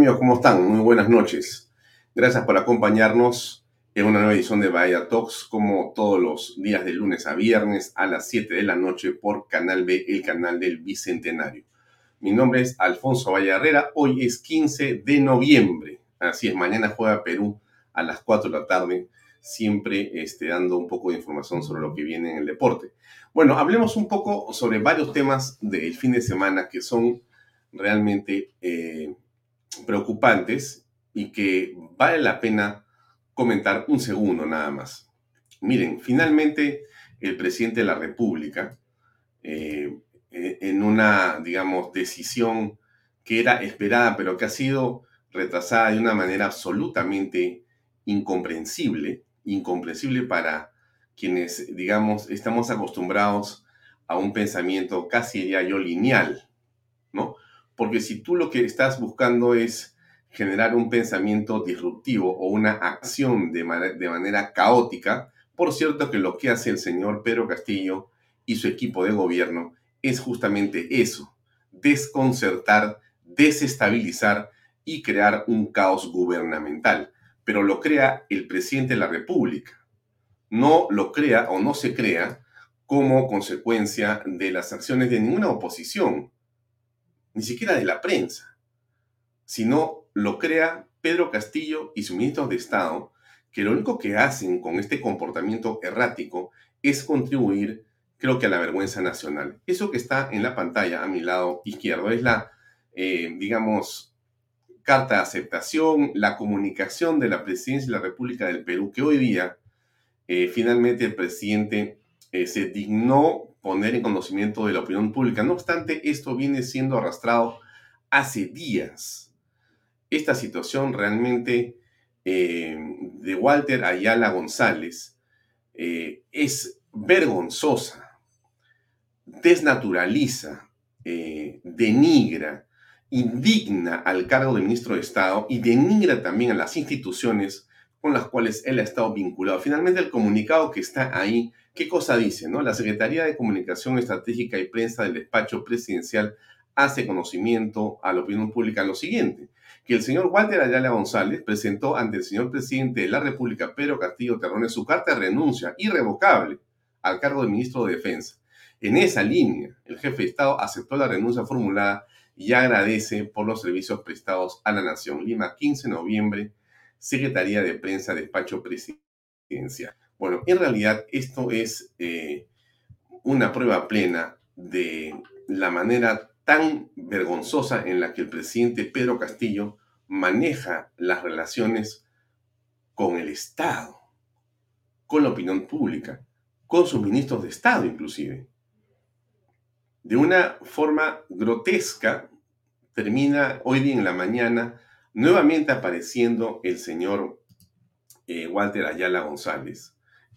amigos? ¿Cómo están? Muy buenas noches. Gracias por acompañarnos en una nueva edición de Bahía Talks, como todos los días de lunes a viernes a las 7 de la noche por Canal B, el canal del Bicentenario. Mi nombre es Alfonso Valle Herrera. Hoy es 15 de noviembre. Así es, mañana juega Perú a las 4 de la tarde, siempre este, dando un poco de información sobre lo que viene en el deporte. Bueno, hablemos un poco sobre varios temas del fin de semana que son realmente eh, preocupantes y que vale la pena comentar un segundo nada más. Miren, finalmente el presidente de la República, eh, en una, digamos, decisión que era esperada, pero que ha sido retrasada de una manera absolutamente incomprensible, incomprensible para quienes, digamos, estamos acostumbrados a un pensamiento casi ya yo lineal, ¿no? Porque si tú lo que estás buscando es generar un pensamiento disruptivo o una acción de, manera caótica, por cierto que lo que hace el señor Pedro Castillo y su equipo de gobierno es justamente eso, desconcertar, desestabilizar y crear un caos gubernamental. Pero lo crea el presidente de la República. No lo crea o no se crea como consecuencia de las acciones de ninguna oposición ni siquiera de la prensa, sino lo crea Pedro Castillo y sus ministros de Estado, que lo único que hacen con este comportamiento errático es contribuir, creo que a la vergüenza nacional. Eso que está en la pantalla a mi lado izquierdo es la, eh, digamos, carta de aceptación, la comunicación de la presidencia de la República del Perú, que hoy día eh, finalmente el presidente eh, se dignó poner en conocimiento de la opinión pública. No obstante, esto viene siendo arrastrado hace días. Esta situación realmente eh, de Walter Ayala González eh, es vergonzosa, desnaturaliza, eh, denigra, indigna al cargo de ministro de Estado y denigra también a las instituciones con las cuales él ha estado vinculado. Finalmente, el comunicado que está ahí ¿Qué cosa dice? No? La Secretaría de Comunicación Estratégica y Prensa del Despacho Presidencial hace conocimiento a la opinión pública lo siguiente, que el señor Walter Ayala González presentó ante el señor presidente de la República, Pedro Castillo Terrones, su carta de renuncia irrevocable al cargo de ministro de Defensa. En esa línea, el jefe de Estado aceptó la renuncia formulada y agradece por los servicios prestados a la Nación. Lima, 15 de noviembre, Secretaría de Prensa, Despacho Presidencial. Bueno, en realidad esto es eh, una prueba plena de la manera tan vergonzosa en la que el presidente Pedro Castillo maneja las relaciones con el Estado, con la opinión pública, con sus ministros de Estado inclusive. De una forma grotesca, termina hoy día en la mañana nuevamente apareciendo el señor eh, Walter Ayala González,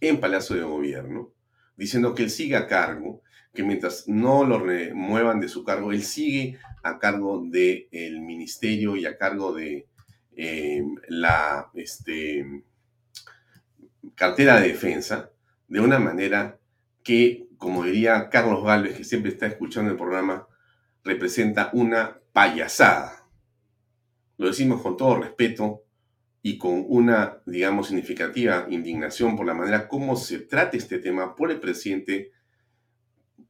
en Palacio de Gobierno, diciendo que él sigue a cargo, que mientras no lo remuevan de su cargo, él sigue a cargo del ministerio y a cargo de eh, la este, cartera de defensa, de una manera que, como diría Carlos Galvez, que siempre está escuchando el programa, representa una payasada. Lo decimos con todo respeto, y con una, digamos, significativa indignación por la manera como se trata este tema por el presidente,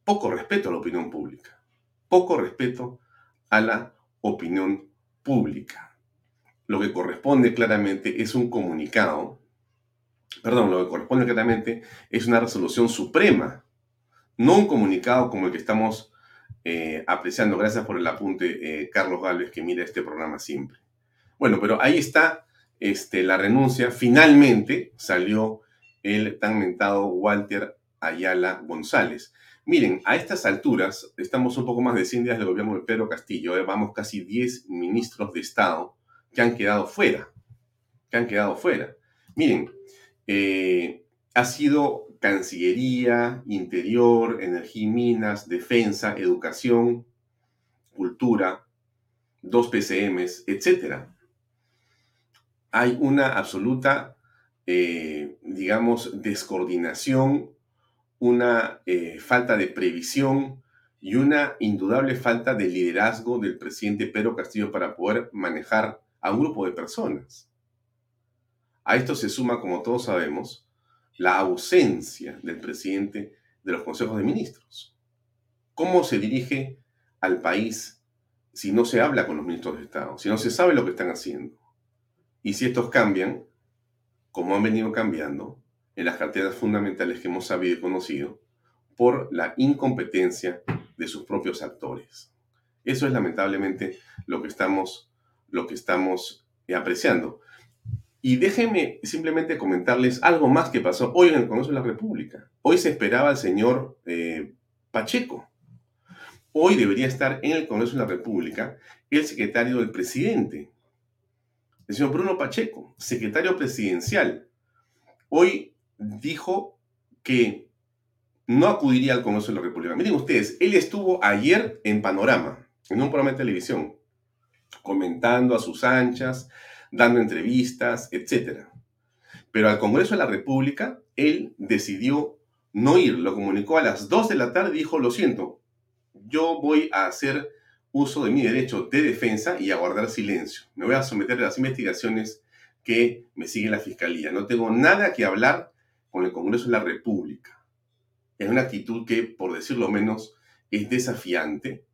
poco respeto a la opinión pública, poco respeto a la opinión pública. Lo que corresponde claramente es un comunicado, perdón, lo que corresponde claramente es una resolución suprema, no un comunicado como el que estamos eh, apreciando. Gracias por el apunte, eh, Carlos Gálvez, que mira este programa siempre. Bueno, pero ahí está este, la renuncia, finalmente salió el tan mentado Walter Ayala González. Miren, a estas alturas, estamos un poco más de 100 días del gobierno de Pedro Castillo, eh, vamos casi 10 ministros de Estado que han quedado fuera, que han quedado fuera. Miren, eh, ha sido Cancillería, Interior, Energía y Minas, Defensa, Educación, Cultura, dos PCMs, etcétera hay una absoluta, eh, digamos, descoordinación, una eh, falta de previsión y una indudable falta de liderazgo del presidente Pedro Castillo para poder manejar a un grupo de personas. A esto se suma, como todos sabemos, la ausencia del presidente de los consejos de ministros. ¿Cómo se dirige al país si no se habla con los ministros de Estado, si no se sabe lo que están haciendo? Y si estos cambian, como han venido cambiando en las carteras fundamentales que hemos sabido y conocido, por la incompetencia de sus propios actores. Eso es lamentablemente lo que estamos, lo que estamos apreciando. Y déjenme simplemente comentarles algo más que pasó hoy en el Congreso de la República. Hoy se esperaba al señor eh, Pacheco. Hoy debería estar en el Congreso de la República el secretario del presidente, el señor Bruno Pacheco, secretario presidencial. Hoy dijo que no acudiría al Congreso de la República. Miren ustedes, él estuvo ayer en Panorama, en un programa de televisión, comentando a sus anchas, dando entrevistas, etc. Pero al Congreso de la República, él decidió no ir, lo comunicó a las 2 de la tarde y dijo, lo siento, yo voy a hacer uso de mi derecho de defensa y a guardar silencio. Me voy a someter a las investigaciones que me sigue la Fiscalía. No tengo nada que hablar con el Congreso de la República. Es una actitud que, por decirlo menos, es desafiante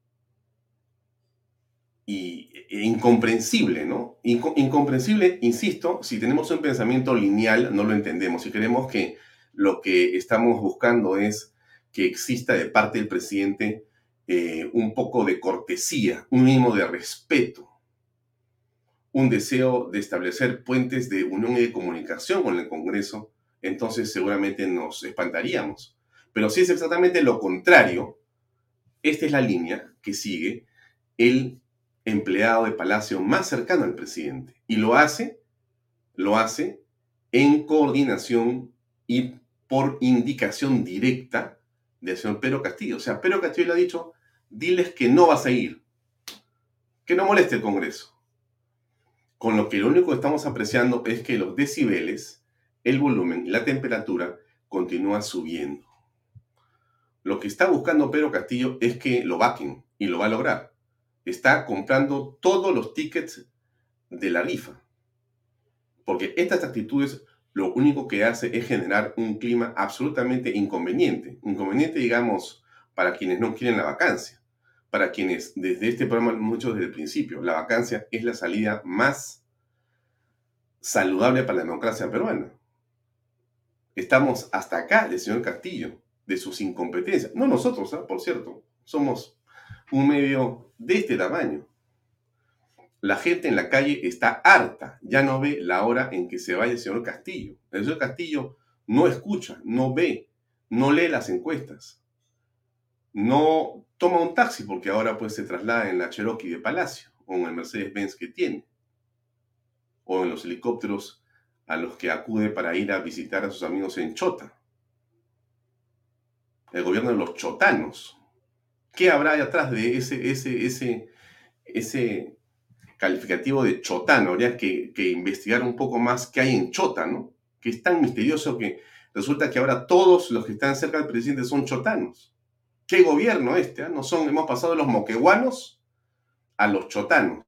e incomprensible, ¿no? incomprensible, insisto, si tenemos un pensamiento lineal, no lo entendemos. Si creemos que lo que estamos buscando es que exista de parte del presidente eh, un poco de cortesía, un mínimo de respeto, un deseo de establecer puentes de unión y de comunicación con el Congreso, entonces seguramente nos espantaríamos. Pero si es exactamente lo contrario, esta es la línea que sigue el empleado de Palacio más cercano al presidente. Y lo hace, lo hace en coordinación y por indicación directa del señor Pedro Castillo. O sea, Pedro Castillo le ha dicho, diles que no vas a ir, que no moleste el Congreso. Con lo que lo único que estamos apreciando es que los decibeles, el volumen y la temperatura continúan subiendo. Lo que está buscando Pedro Castillo es que lo vaquen y lo va a lograr está comprando todos los tickets de la rifa. Porque estas actitudes lo único que hace es generar un clima absolutamente inconveniente. Inconveniente, digamos, para quienes no quieren la vacancia. Para quienes desde este programa muchos desde el principio, la vacancia es la salida más saludable para la democracia peruana. Estamos hasta acá del señor Castillo, de sus incompetencias. No nosotros, ¿ah? por cierto, somos un medio de este tamaño. La gente en la calle está harta, ya no ve la hora en que se vaya el señor Castillo. El señor Castillo no escucha, no ve, no lee las encuestas, no toma un taxi porque ahora pues se traslada en la Cherokee de Palacio o en el Mercedes-Benz que tiene, o en los helicópteros a los que acude para ir a visitar a sus amigos en Chota. El gobierno de los chotanos, ¿Qué habrá detrás de ese, ese, ese, ese calificativo de chotano? Habría que, investigar un poco más qué hay en chota, ¿no? Que es tan misterioso que resulta que ahora todos los que están cerca del presidente son chotanos. ¿Qué gobierno este? Ah? No son, hemos pasado de los moqueguanos a los chotanos.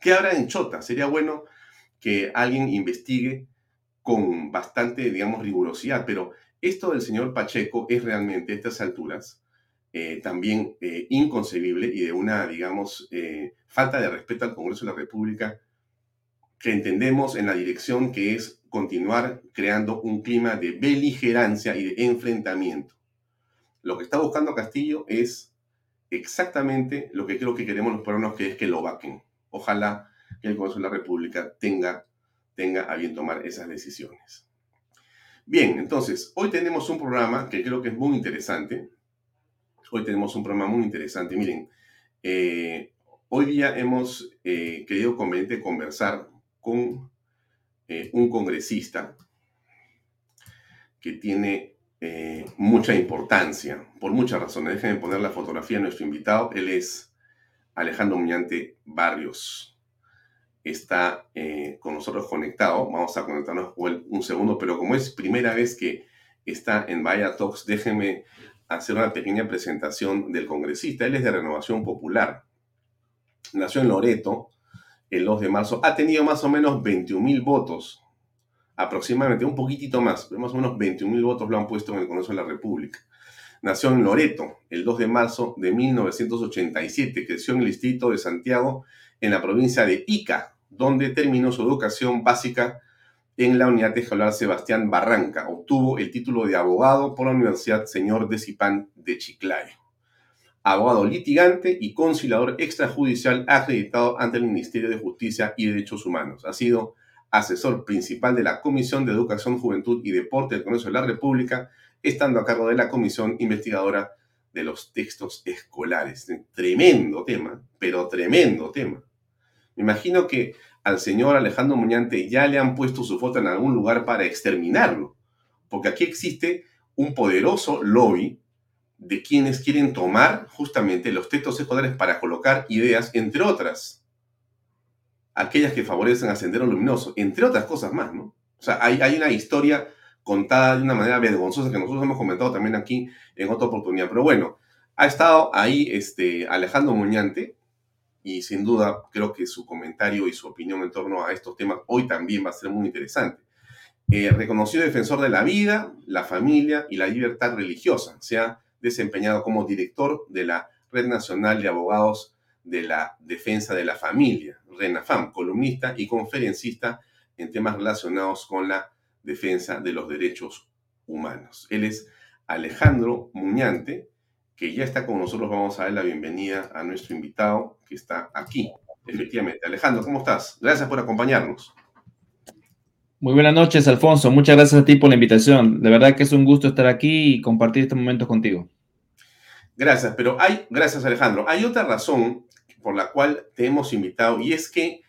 ¿Qué habrá en Chota? Sería bueno que alguien investigue con bastante, digamos, rigurosidad, pero esto del señor Pacheco es realmente a estas alturas eh, también eh, inconcebible y de una, digamos, eh, falta de respeto al Congreso de la República que entendemos en la dirección que es continuar creando un clima de beligerancia y de enfrentamiento. Lo que está buscando Castillo es exactamente lo que creo que queremos los peruanos, que es que lo vaquen. Ojalá que el Congreso de la República tenga, tenga a bien tomar esas decisiones. Bien, entonces, hoy tenemos un programa que creo que es muy interesante. Hoy tenemos un programa muy interesante. Miren, eh, hoy día hemos eh, querido conveniente conversar con eh, un congresista que tiene mucha importancia, por muchas razones. Déjenme poner la fotografía de nuestro invitado. Él es Alejandro Muñante Barrios. Está con nosotros conectado. Vamos a conectarnos un segundo, pero como es primera vez que está en Vaya Talks, déjenme hacer una pequeña presentación del congresista. Él es de Renovación Popular. Nació en Loreto el 2 de marzo. Ha tenido más o menos 21 mil votos, aproximadamente, un poquitito más, más o menos 21 mil votos lo han puesto en el Congreso de la República. Nació en Loreto el 2 de marzo de 1987. Creció en el distrito de Santiago, en la provincia de Ica, donde terminó su educación básica en la Unidad Escolar Sebastián Barranca. Obtuvo el título de abogado por la Universidad Señor de Cipán de Chiclayo. Abogado litigante y conciliador extrajudicial acreditado ante el Ministerio de Justicia y Derechos Humanos. Ha sido asesor principal de la Comisión de Educación, Juventud y Deporte del Congreso de la República, estando a cargo de la Comisión Investigadora de los Textos Escolares. Tremendo tema, pero tremendo tema. Me imagino que al señor Alejandro Muñante ya le han puesto su foto en algún lugar para exterminarlo, porque aquí existe un poderoso lobby de quienes quieren tomar justamente los textos escolares para colocar ideas, entre otras, aquellas que favorecen a Sendero Luminoso, entre otras cosas más, ¿no? O sea, hay, hay una historia contada de una manera vergonzosa que nosotros hemos comentado también aquí en otra oportunidad. Pero bueno, ha estado ahí este, Alejandro Muñante, y sin duda creo que su comentario y su opinión en torno a estos temas hoy también va a ser muy interesante. Eh, reconocido defensor de la vida, la familia y la libertad religiosa. Se ha desempeñado como director de la Red Nacional de Abogados de la Defensa de la Familia, RENAFAM, columnista y conferencista en temas relacionados con la defensa de los derechos humanos. Él es Alejandro Muñante, que ya está con nosotros. Vamos a dar la bienvenida a nuestro invitado que está aquí. Efectivamente. Alejandro, ¿cómo estás? Gracias por acompañarnos. Muy buenas noches, Alfonso. Muchas gracias a ti por la invitación. De verdad que es un gusto estar aquí y compartir este momento contigo. Gracias, pero hay, gracias Alejandro, hay otra razón por la cual te hemos invitado y es que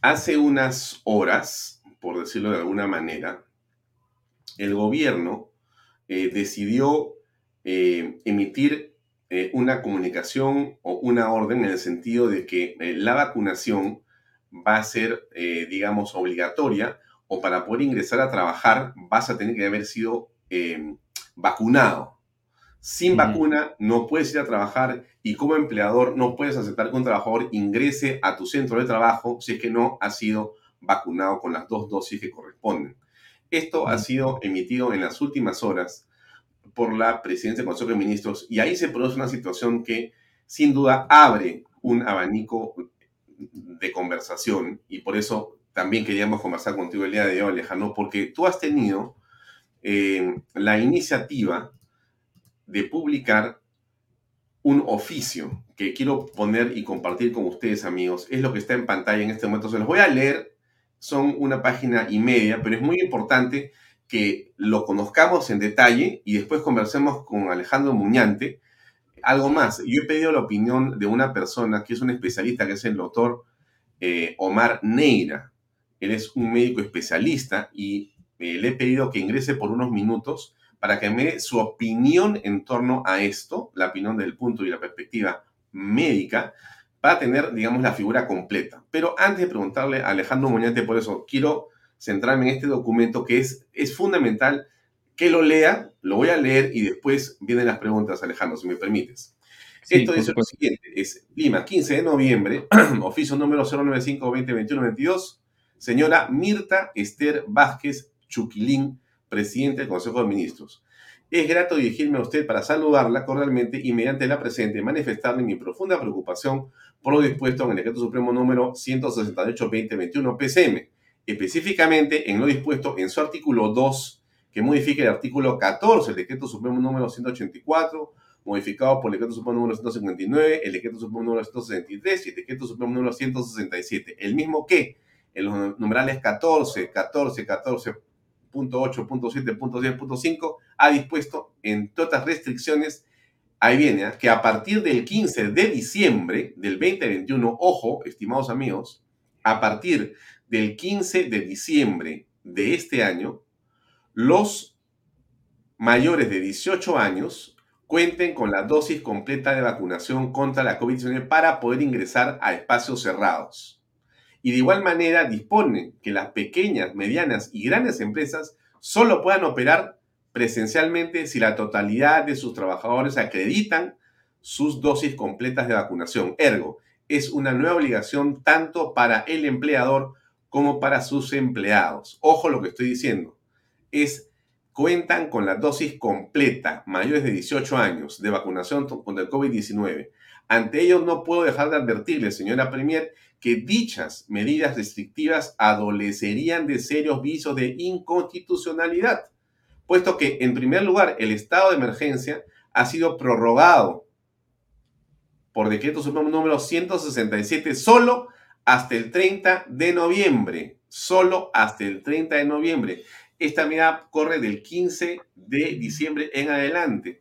hace unas horas, por decirlo de alguna manera, el gobierno eh, decidió eh, emitir eh, una comunicación o una orden en el sentido de que la vacunación va a ser, digamos, obligatoria o para poder ingresar a trabajar vas a tener que haber sido vacunado. Sin vacuna no puedes ir a trabajar y como empleador no puedes aceptar que un trabajador ingrese a tu centro de trabajo si es que no ha sido vacunado con las dos dosis que corresponden. Esto ha sido emitido en las últimas horas por la presidencia del Consejo de Ministros y ahí se produce una situación que sin duda abre un abanico de conversación y por eso también queríamos conversar contigo el día de hoy, Alejandro, porque tú has tenido eh, la iniciativa de publicar un oficio que quiero poner y compartir con ustedes, amigos. Es lo que está en pantalla en este momento. Se los voy a leer. Son una página y media, pero es muy importante que lo conozcamos en detalle y después conversemos con Alejandro Muñante. Algo más, yo he pedido la opinión de una persona que es un especialista, que es el doctor eh, Omar Neira. Él es un médico especialista y eh, le he pedido que ingrese por unos minutos para que me dé su opinión en torno a esto, la opinión del punto y la perspectiva médica, para tener, digamos, la figura completa. Pero antes de preguntarle a Alejandro Muñante por eso, quiero centrarme en este documento que es, es fundamental que lo lea, lo voy a leer y después vienen las preguntas, Alejandro, si me permites. Esto dice lo siguiente, es Lima, 15 de noviembre, oficio número 095-2021-22, señora Mirta Esther Vázquez Chuquilín, presidente del Consejo de Ministros. Es grato dirigirme a usted para saludarla cordialmente y mediante la presente manifestarle mi profunda preocupación por lo dispuesto en el decreto supremo número 168-2021 PCM específicamente en lo dispuesto en su artículo 2, que modifica el artículo 14 del decreto supremo número 184, modificado por el decreto supremo número 159, el decreto supremo número 163 y el decreto supremo número 167. El mismo que en los numerales 14, 14, 14.8.7.10.5 ha dispuesto, entre otras restricciones, ahí viene, ¿eh? que a partir del 15 de diciembre del 2021, ojo, estimados amigos, a partir del 15 de diciembre de este año, los mayores de 18 años cuenten con la dosis completa de vacunación contra la COVID-19 para poder ingresar a espacios cerrados. Y de igual manera dispone que las pequeñas, medianas y grandes empresas solo puedan operar presencialmente si la totalidad de sus trabajadores acreditan sus dosis completas de vacunación. Ergo, es una nueva obligación tanto para el empleador como para sus empleados. Ojo lo que estoy diciendo. Es cuentan con la dosis completa, mayores de 18 años, de vacunación contra el COVID-19. Ante ello, no puedo dejar de advertirle, señora Premier, que dichas medidas restrictivas adolecerían de serios visos de inconstitucionalidad, puesto que, en primer lugar, el estado de emergencia ha sido prorrogado por decreto supremo número 167 solo hasta el 30 de noviembre, solo hasta el 30 de noviembre. Esta medida corre del 15 de diciembre en adelante.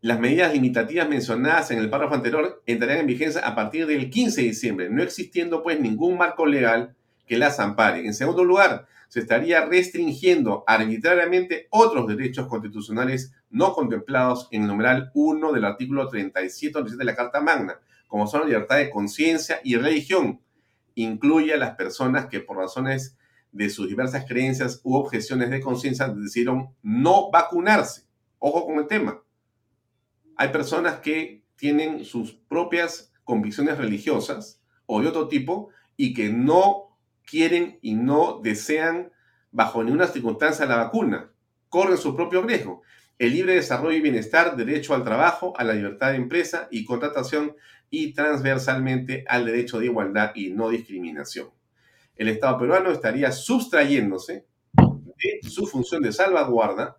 Las medidas limitativas mencionadas en el párrafo anterior entrarán en vigencia a partir del 15 de diciembre, no existiendo pues ningún marco legal que las ampare. En segundo lugar, se estaría restringiendo arbitrariamente otros derechos constitucionales no contemplados en el numeral 1 del artículo 37 de la Carta Magna, como son la libertad de conciencia y religión. Incluye a las personas que por razones de sus diversas creencias u objeciones de conciencia decidieron no vacunarse. Ojo con el tema hay personas que tienen sus propias convicciones religiosas o de otro tipo y que no quieren y no desean bajo ninguna circunstancia la vacuna. Corren su propio riesgo. El libre desarrollo y bienestar, derecho al trabajo, a la libertad de empresa y contratación y transversalmente al derecho de igualdad y no discriminación. El Estado peruano estaría sustrayéndose de su función de salvaguarda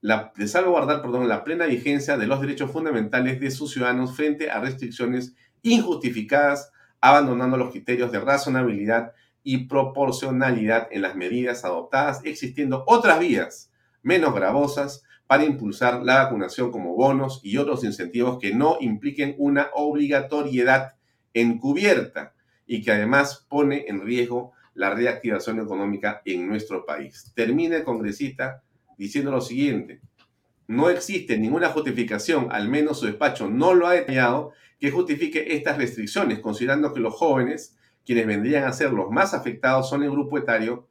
la, de salvaguardar perdón, la plena vigencia de los derechos fundamentales de sus ciudadanos frente a restricciones injustificadas, abandonando los criterios de razonabilidad y proporcionalidad en las medidas adoptadas, existiendo otras vías menos gravosas para impulsar la vacunación como bonos y otros incentivos que no impliquen una obligatoriedad encubierta y que además pone en riesgo la reactivación económica en nuestro país. Termina el congresista diciendo lo siguiente. No existe ninguna justificación, al menos su despacho no lo ha detallado, que justifique estas restricciones, considerando que los jóvenes, quienes vendrían a ser los más afectados, son el grupo etario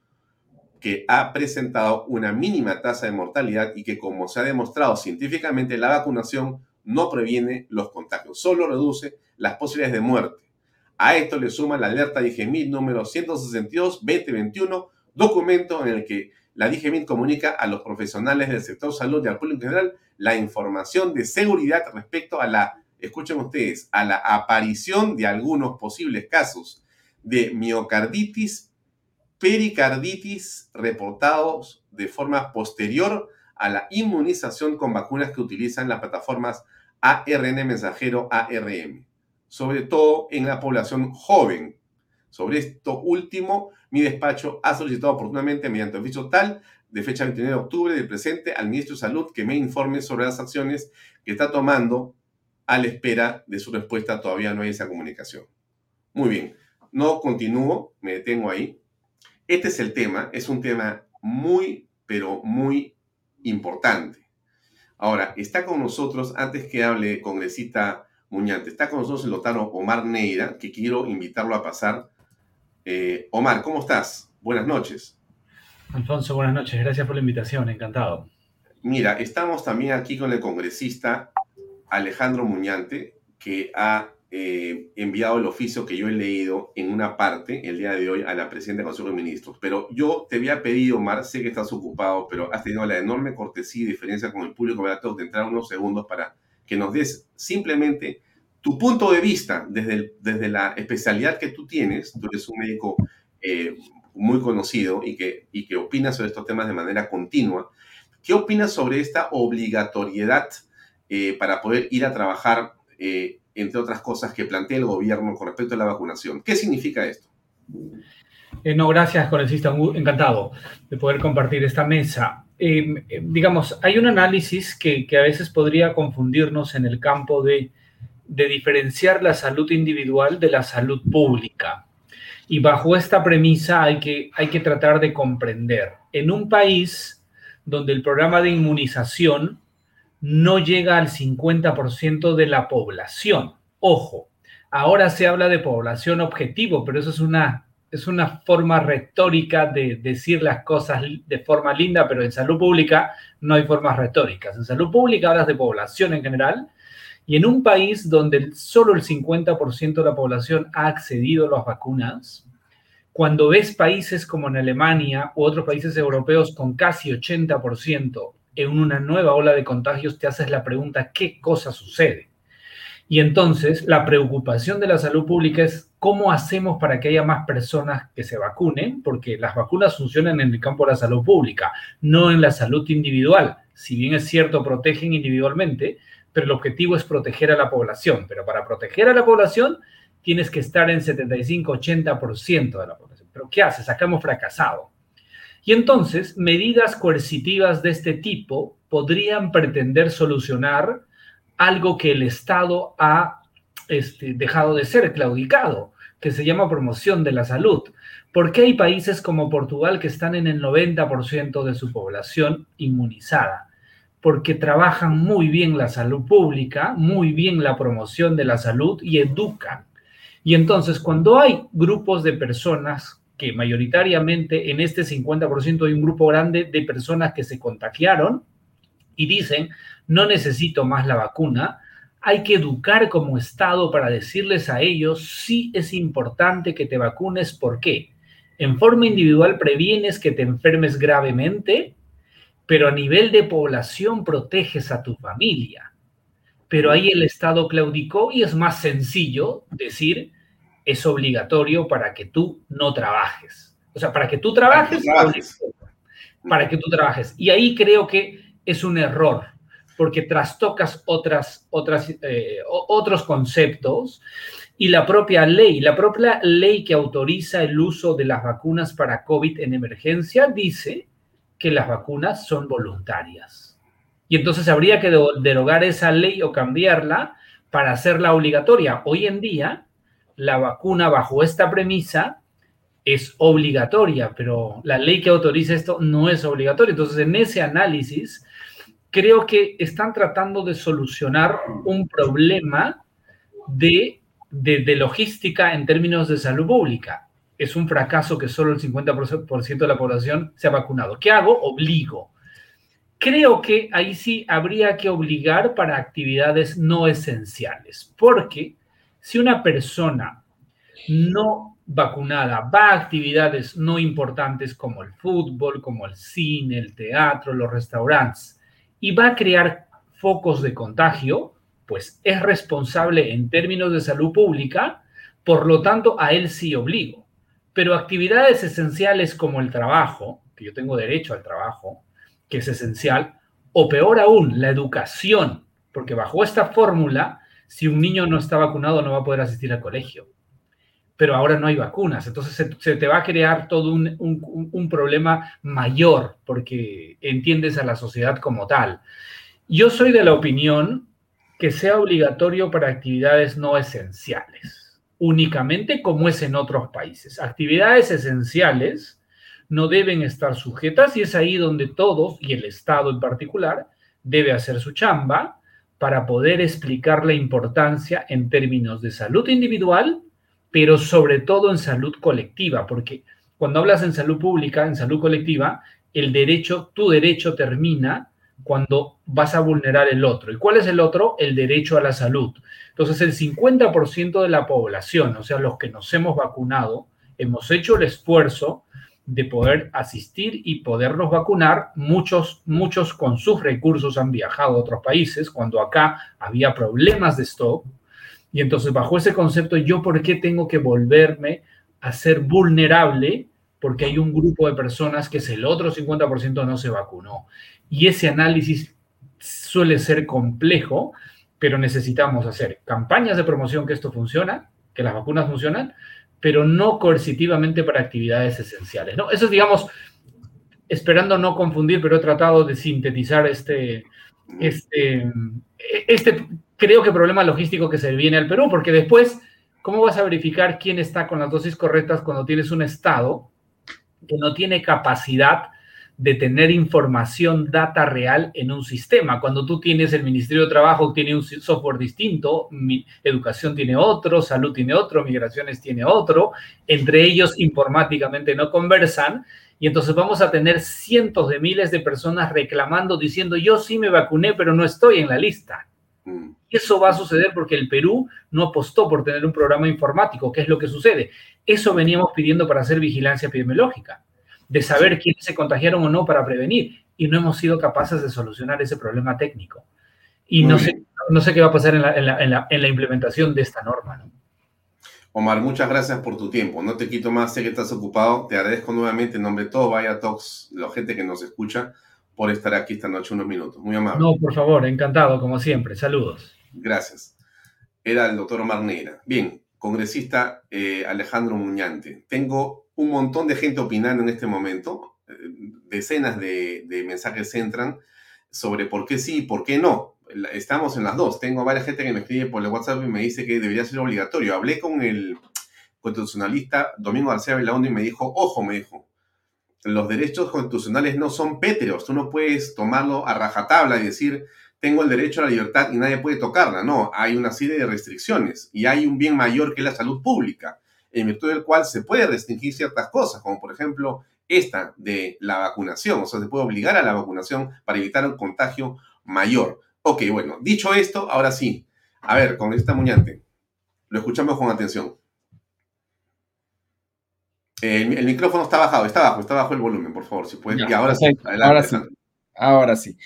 que ha presentado una mínima tasa de mortalidad y que, como se ha demostrado científicamente, la vacunación no previene los contagios, solo reduce las posibilidades de muerte. A esto le suma la alerta DIGEMIT número 162-2021, documento en el que la DGMIN comunica a los profesionales del sector salud y al público en general la información de seguridad respecto a la, escuchen ustedes, a la aparición de algunos posibles casos de miocarditis, pericarditis reportados de forma posterior a la inmunización con vacunas que utilizan las plataformas ARN mensajero ARM, sobre todo en la población joven, sobre esto último, mi despacho ha solicitado oportunamente mediante oficio tal de fecha 29 de octubre del presente al ministro de Salud que me informe sobre las acciones que está tomando a la espera de su respuesta. Todavía no hay esa comunicación. Muy bien, no continúo, me detengo ahí. Este es el tema, es un tema muy, pero muy importante. Ahora, está con nosotros, antes que hable congresista Muñante, está con nosotros el lotano Omar Neira, que quiero invitarlo a pasar eh, Omar, ¿cómo estás? Buenas noches. Alfonso, buenas noches. Gracias por la invitación. Encantado. Mira, estamos también aquí con el congresista Alejandro Muñante, que ha eh, enviado el oficio que yo he leído en una parte el día de hoy a la presidenta del Consejo de Ministros. Pero yo te había pedido, Omar, sé que estás ocupado, pero has tenido la enorme cortesía y diferencia con el público, me de entrar unos segundos para que nos des simplemente tu punto de vista desde, desde la especialidad que tú tienes, tú eres un médico eh, muy conocido y que, y que opinas sobre estos temas de manera continua, ¿qué opinas sobre esta obligatoriedad eh, para poder ir a trabajar, eh, entre otras cosas, que plantea el gobierno con respecto a la vacunación? ¿Qué significa esto? no, gracias, congresista. Encantado de poder compartir esta mesa. digamos, hay un análisis que, que a veces podría confundirnos en el campo de de diferenciar la salud individual de la salud pública. Y bajo esta premisa hay que, hay que tratar de comprender. En un país donde el programa de inmunización no llega al 50% de la población. Ojo, ahora se habla de población objetivo, pero eso es una, es una forma retórica de decir las cosas de forma linda, pero en salud pública no hay formas retóricas. En salud pública hablas de población en general y en un país donde solo el 50% de la población ha accedido a las vacunas, cuando ves países como en Alemania u otros países europeos con casi 80% en una nueva ola de contagios, te haces la pregunta, ¿qué cosa sucede? Y entonces la preocupación de la salud pública es cómo hacemos para que haya más personas que se vacunen, porque las vacunas funcionan en el campo de la salud pública, no en la salud individual. Si bien es cierto, protegen individualmente, pero el objetivo es proteger a la población. Pero para proteger a la población tienes que estar en 75-80% de la población. Pero ¿qué haces? Acá hemos fracasado. Y entonces, medidas coercitivas de este tipo podrían pretender solucionar algo que el Estado ha este, dejado de ser claudicado, que se llama promoción de la salud. ¿Por qué hay países como Portugal que están en el 90% de su población inmunizada? Porque trabajan muy bien la salud pública, muy bien la promoción de la salud y educan. Y entonces, cuando hay grupos de personas que mayoritariamente en este 50% hay un grupo grande de personas que se contagiaron y dicen, no necesito más la vacuna, hay que educar como Estado para decirles a ellos, sí es importante que te vacunes, ¿por qué? En forma individual previenes que te enfermes gravemente, pero a nivel de población proteges a tu familia. Pero ahí el Estado claudicó y es más sencillo decir, es obligatorio para que tú no trabajes. O sea, para que tú trabajes, para que tú trabajes. Y ahí creo que es un error porque trastocas otras, otras, eh, otros conceptos y la propia ley, la propia ley que autoriza el uso de las vacunas para COVID en emergencia dice que las vacunas son voluntarias. Y entonces habría que derogar esa ley o cambiarla para hacerla obligatoria. Hoy en día, la vacuna bajo esta premisa es obligatoria, pero la ley que autoriza esto no es obligatoria. Entonces, en ese análisis, creo que están tratando de solucionar un problema de, de, logística en términos de salud pública. Es un fracaso que solo el 50% de la población se ha vacunado. ¿Qué hago? Obligo. Creo que ahí sí habría que obligar para actividades no esenciales, porque si una persona no vacunada va a actividades no importantes como el fútbol, como el cine, el teatro, los restaurantes, y va a crear focos de contagio, pues es responsable en términos de salud pública, por lo tanto a él sí obligo. Pero actividades esenciales como el trabajo, que yo tengo derecho al trabajo, que es esencial, o peor aún, la educación, porque bajo esta fórmula, si un niño no está vacunado no va a poder asistir al colegio pero ahora no hay vacunas. Entonces se, te va a crear todo un, problema mayor porque entiendes a la sociedad como tal. Yo soy de la opinión que sea obligatorio para actividades no esenciales, únicamente como es en otros países. Actividades esenciales no deben estar sujetas y es ahí donde todos, y el Estado en particular, debe hacer su chamba para poder explicar la importancia en términos de salud individual pero sobre todo en salud colectiva, porque cuando hablas en salud pública, en salud colectiva, el derecho, tu derecho termina cuando vas a vulnerar el otro. ¿Y cuál es el otro? El derecho a la salud. Entonces, el 50% de la población, o sea, los que nos hemos vacunado, hemos hecho el esfuerzo de poder asistir y podernos vacunar. Muchos, muchos con sus recursos han viajado a otros países cuando acá había problemas de stock y entonces, bajo ese concepto, ¿yo por qué tengo que volverme a ser vulnerable? Porque hay un grupo de personas que es el otro 50% no se vacunó. Y ese análisis suele ser complejo, pero necesitamos hacer campañas de promoción que esto funciona, que las vacunas funcionan, pero no coercitivamente para actividades esenciales. ¿no? Eso es, digamos, esperando no confundir, pero he tratado de sintetizar este, este, este creo que problema logístico que se viene al Perú, porque después, ¿cómo vas a verificar quién está con las dosis correctas cuando tienes un Estado que no tiene capacidad de tener información, data real en un sistema. Cuando tú tienes el Ministerio de Trabajo, tiene un software distinto, mi, educación tiene otro, salud tiene otro, migraciones tiene otro, entre ellos informáticamente no conversan, y entonces vamos a tener cientos de miles de personas reclamando, diciendo, yo sí me vacuné, pero no estoy en la lista. Mm. Y eso va a suceder porque el Perú no apostó por tener un programa informático. ¿Qué es lo que sucede? Eso veníamos pidiendo para hacer vigilancia epidemiológica de saber quiénes se contagiaron o no para prevenir. Y no hemos sido capaces de solucionar ese problema técnico. Y no sé, no sé qué va a pasar en la, implementación de esta norma. Omar, muchas gracias por tu tiempo. No te quito más, sé que estás ocupado. Te agradezco nuevamente en nombre de todo Vaya Talks, la gente que nos escucha, por estar aquí esta noche unos minutos. Muy amable. No, por favor, encantado, como siempre. Saludos. Gracias. Era el doctor Omar Neira. Bien, congresista eh, Alejandro Muñante. Tengo un montón de gente opinando en este momento, eh, decenas de, mensajes entran sobre por qué sí y por qué no. Estamos en las dos. Tengo varias gente que me escribe por el WhatsApp y me dice que debería ser obligatorio. Hablé con el constitucionalista Domingo García Belaunde y me dijo, ojo, me dijo, los derechos constitucionales no son pétreos. Tú no puedes tomarlo a rajatabla y decir, tengo el derecho a la libertad y nadie puede tocarla. No, hay una serie de restricciones y hay un bien mayor que la salud pública en virtud del cual se puede restringir ciertas cosas, como por ejemplo esta de la vacunación, o sea, se puede obligar a la vacunación para evitar un contagio mayor. Ok, bueno, dicho esto, ahora sí, a ver, con esta muñante, lo escuchamos con atención. El, micrófono está bajado, está bajo, está bajo el volumen, por favor, si puede. y ahora sí, adelante. Ahora sí. Ahora sí.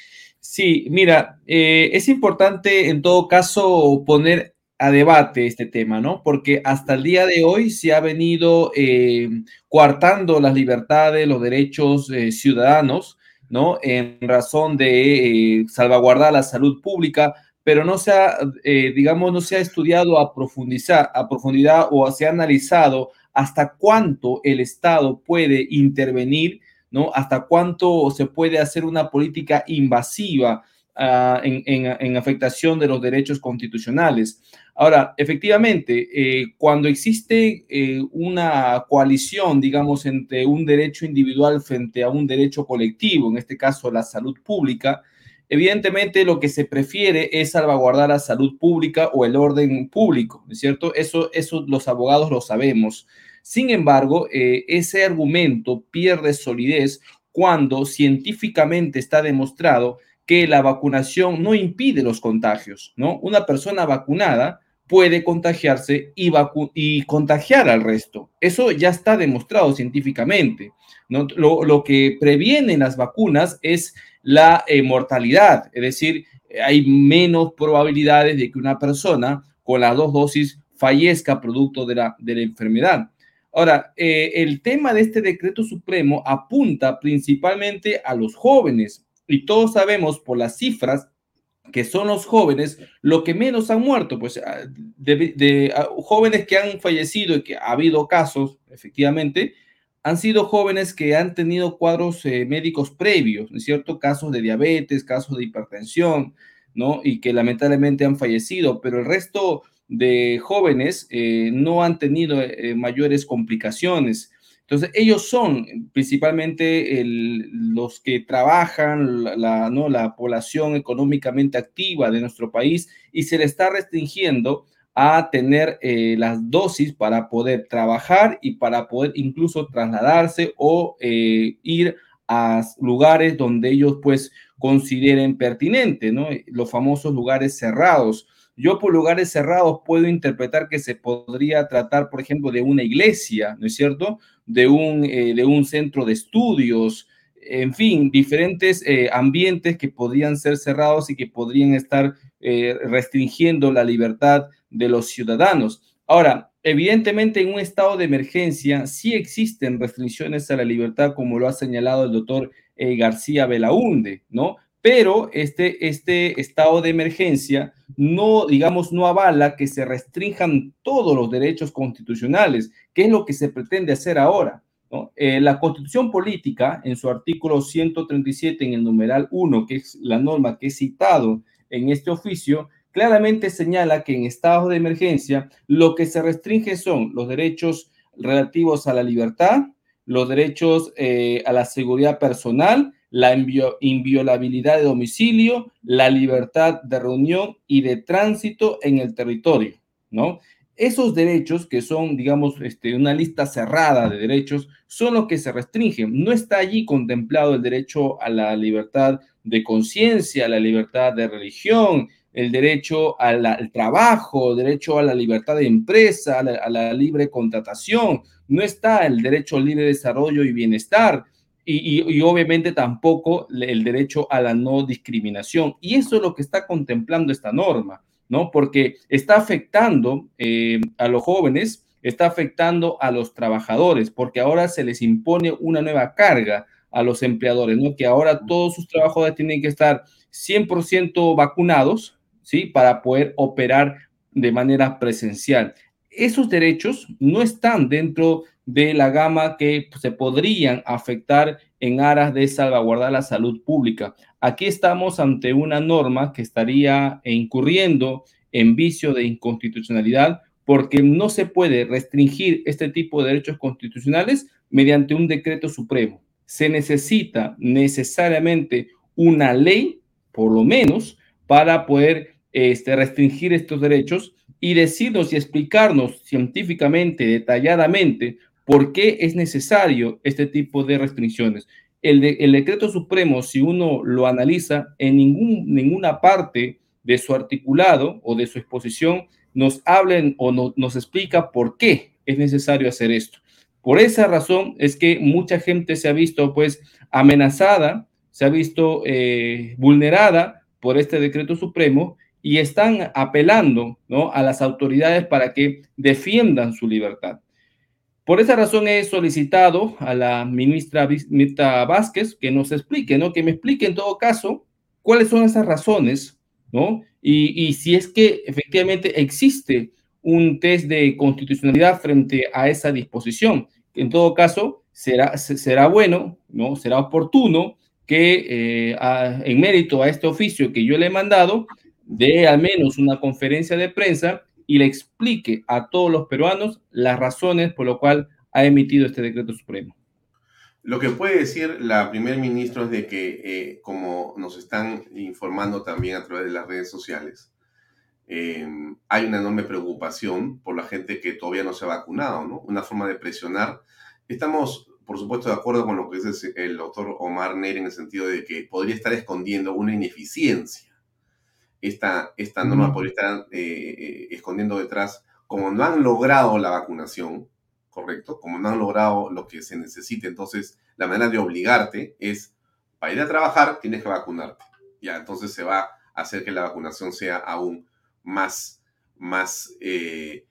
Sí, mira, eh, es importante en todo caso poner a debate este tema, ¿no? Porque hasta el día de hoy se ha venido eh, coartando las libertades, los derechos eh, ciudadanos, ¿no? En razón de eh, salvaguardar la salud pública, pero no se ha, digamos, no se ha estudiado a profundizar, a profundidad o se ha analizado hasta cuánto el Estado puede intervenir, ¿no? Hasta cuánto se puede hacer una política invasiva ah, en, en afectación de los derechos constitucionales. Ahora, efectivamente, eh, cuando existe eh, una coalición, digamos, entre un derecho individual frente a un derecho colectivo, en este caso la salud pública, evidentemente lo que se prefiere es salvaguardar la salud pública o el orden público, ¿no es cierto? Eso, eso los abogados lo sabemos. Sin embargo, eh, ese argumento pierde solidez cuando científicamente está demostrado que la vacunación no impide los contagios, ¿no? Una persona vacunada puede contagiarse y, contagiar al resto. Eso ya está demostrado científicamente. Lo, que previenen las vacunas es la eh, mortalidad, es decir, hay menos probabilidades de que una persona con las dos dosis fallezca producto de la enfermedad. Ahora, eh, el tema de este decreto supremo apunta principalmente a los jóvenes, y todos sabemos por las cifras que son los jóvenes, lo que menos han muerto, pues ah, de, ah, jóvenes que han fallecido y que ha habido casos, efectivamente, han sido jóvenes que han tenido cuadros eh, médicos previos, ¿no es cierto? Casos de diabetes, casos de hipertensión, ¿no? Y que lamentablemente han fallecido, pero el resto de jóvenes eh, no han tenido eh, mayores complicaciones. Entonces, ellos son principalmente los que trabajan la, ¿no? la población económicamente activa de nuestro país y se le está restringiendo a tener eh, las dosis para poder trabajar y para poder incluso trasladarse o eh, ir a lugares donde ellos pues consideren pertinente. Los famosos lugares cerrados. Yo por lugares cerrados puedo interpretar que se podría tratar, por ejemplo, de una iglesia, ¿no es cierto? de un, eh, de un centro de estudios, en fin, diferentes eh, ambientes que podrían ser cerrados y que podrían estar eh, restringiendo la libertad de los ciudadanos. Ahora, evidentemente en un estado de emergencia sí existen restricciones a la libertad, como lo ha señalado el doctor García Belaunde, ¿no? Pero este, este estado de emergencia no, digamos, no avala que se restrinjan todos los derechos constitucionales, que es lo que se pretende hacer ahora. Eh, la constitución política, en su artículo 137, en el numeral 1, que es la norma que he citado en este oficio, claramente señala que en estado de emergencia lo que se restringe son los derechos relativos a la libertad, los derechos eh, a la seguridad personal, la inviolabilidad de domicilio, la libertad de reunión y de tránsito en el territorio, ¿no? Esos derechos, que son, digamos, este, una lista cerrada de derechos, son los que se restringen. No está allí contemplado el derecho a la libertad de conciencia, la libertad de religión, el derecho al, trabajo, el derecho a la libertad de empresa, a la, libre contratación. No está el derecho al libre desarrollo y bienestar. Y, obviamente tampoco el derecho a la no discriminación. Y eso es lo que está contemplando esta norma. ¿no? Porque está afectando eh, a los jóvenes, está afectando a los trabajadores, porque ahora se les impone una nueva carga a los empleadores, ¿no? Que ahora todos sus trabajadores tienen que estar 100% vacunados, ¿sí? Para poder operar de manera presencial. Esos derechos no están dentro de la gama que se podrían afectar en aras de salvaguardar la salud pública. Aquí estamos ante una norma que estaría incurriendo en vicio de inconstitucionalidad porque no se puede restringir este tipo de derechos constitucionales mediante un decreto supremo. Se necesita necesariamente una ley, por lo menos, para poder este, restringir estos derechos y decirnos y explicarnos científicamente, detalladamente, ¿Por qué es necesario este tipo de restricciones? El, decreto supremo, si uno lo analiza, en ninguna parte de su articulado o de su exposición nos hablen o nos explica por qué es necesario hacer esto. Por esa razón es que mucha gente se ha visto pues amenazada, se ha visto eh, vulnerada por este decreto supremo y están apelando a las autoridades para que defiendan su libertad. Por esa razón he solicitado a la ministra Mirta Vázquez que nos explique, ¿no? Que me explique en todo caso cuáles son esas razones, ¿no? Y, si es que efectivamente existe un test de constitucionalidad frente a esa disposición. En todo caso, será, será bueno, ¿no? Será oportuno que eh, en mérito a este oficio que yo le he mandado, dé al menos una conferencia de prensa y le explique a todos los peruanos las razones por lo cual ha emitido este decreto supremo. Lo que puede decir la primer ministro es de que, eh, como nos están informando también a través de las redes sociales, eh, hay una enorme preocupación por la gente que todavía no se ha vacunado, ¿no? Una forma de presionar. Estamos, por supuesto, de acuerdo con lo que dice el doctor Omar Neri en el sentido de que podría estar escondiendo una ineficiencia esta, esta norma podría estar eh, eh, escondiendo detrás, como no han logrado la vacunación, ¿correcto? Como no han logrado lo que se necesite, entonces la manera de obligarte es, para ir a trabajar tienes que vacunarte. Ya, entonces se va a hacer que la vacunación sea aún más, más eh,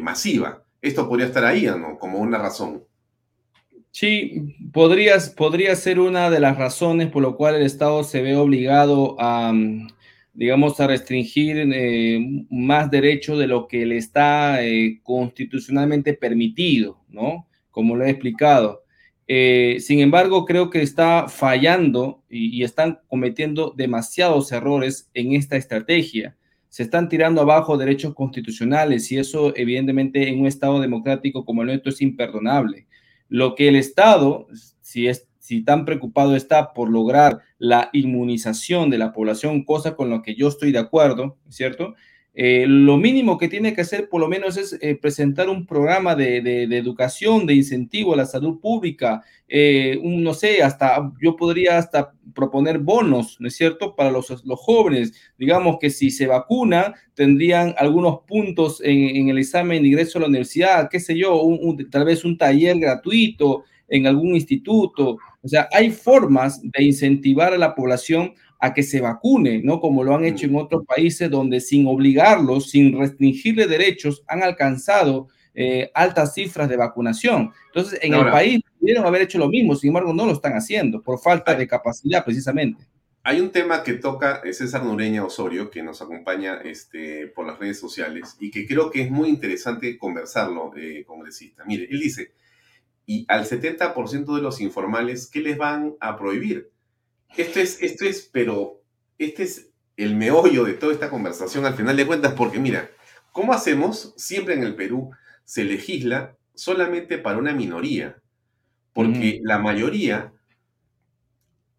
masiva. Esto podría estar ahí, ¿no? Como una razón. Sí, podrías, podría ser una de las razones por lo cual el Estado se ve obligado a, digamos, a restringir eh, más derechos de lo que le está eh, constitucionalmente permitido, ¿no? Como lo he explicado. Eh, sin embargo, creo que está fallando y, están cometiendo demasiados errores en esta estrategia. Se están tirando abajo derechos constitucionales y eso evidentemente en un Estado democrático como el nuestro es imperdonable. Lo que el Estado, si es si tan preocupado está por lograr la inmunización de la población, cosa con la que yo estoy de acuerdo, ¿cierto? Eh, lo mínimo que tiene que hacer por lo menos es eh, presentar un programa de, educación, de incentivo a la salud pública, eh, no sé, hasta yo podría hasta proponer bonos, ¿no es cierto?, para los, los jóvenes. Digamos que si se vacuna, tendrían algunos puntos en, el examen de ingreso a la universidad, qué sé yo, tal vez un taller gratuito en algún instituto. O sea, hay formas de incentivar a la población a que se vacune, ¿no? Como lo han hecho en otros países donde sin obligarlos, sin restringirle derechos, han alcanzado eh, altas cifras de vacunación. Entonces, en el país pudieron haber hecho lo mismo, sin embargo, no lo están haciendo por falta de capacidad, precisamente. Hay un tema que toca César Nureña Osorio, que nos acompaña este, por las redes sociales y que creo que es muy interesante conversarlo, eh, congresista. Mire, él dice, y al 70% de los informales, ¿qué les van a prohibir? Esto es, esto es, pero este es el meollo de toda esta conversación al final de cuentas, porque mira, ¿cómo hacemos? Siempre en el Perú se legisla solamente para una minoría. porque la mayoría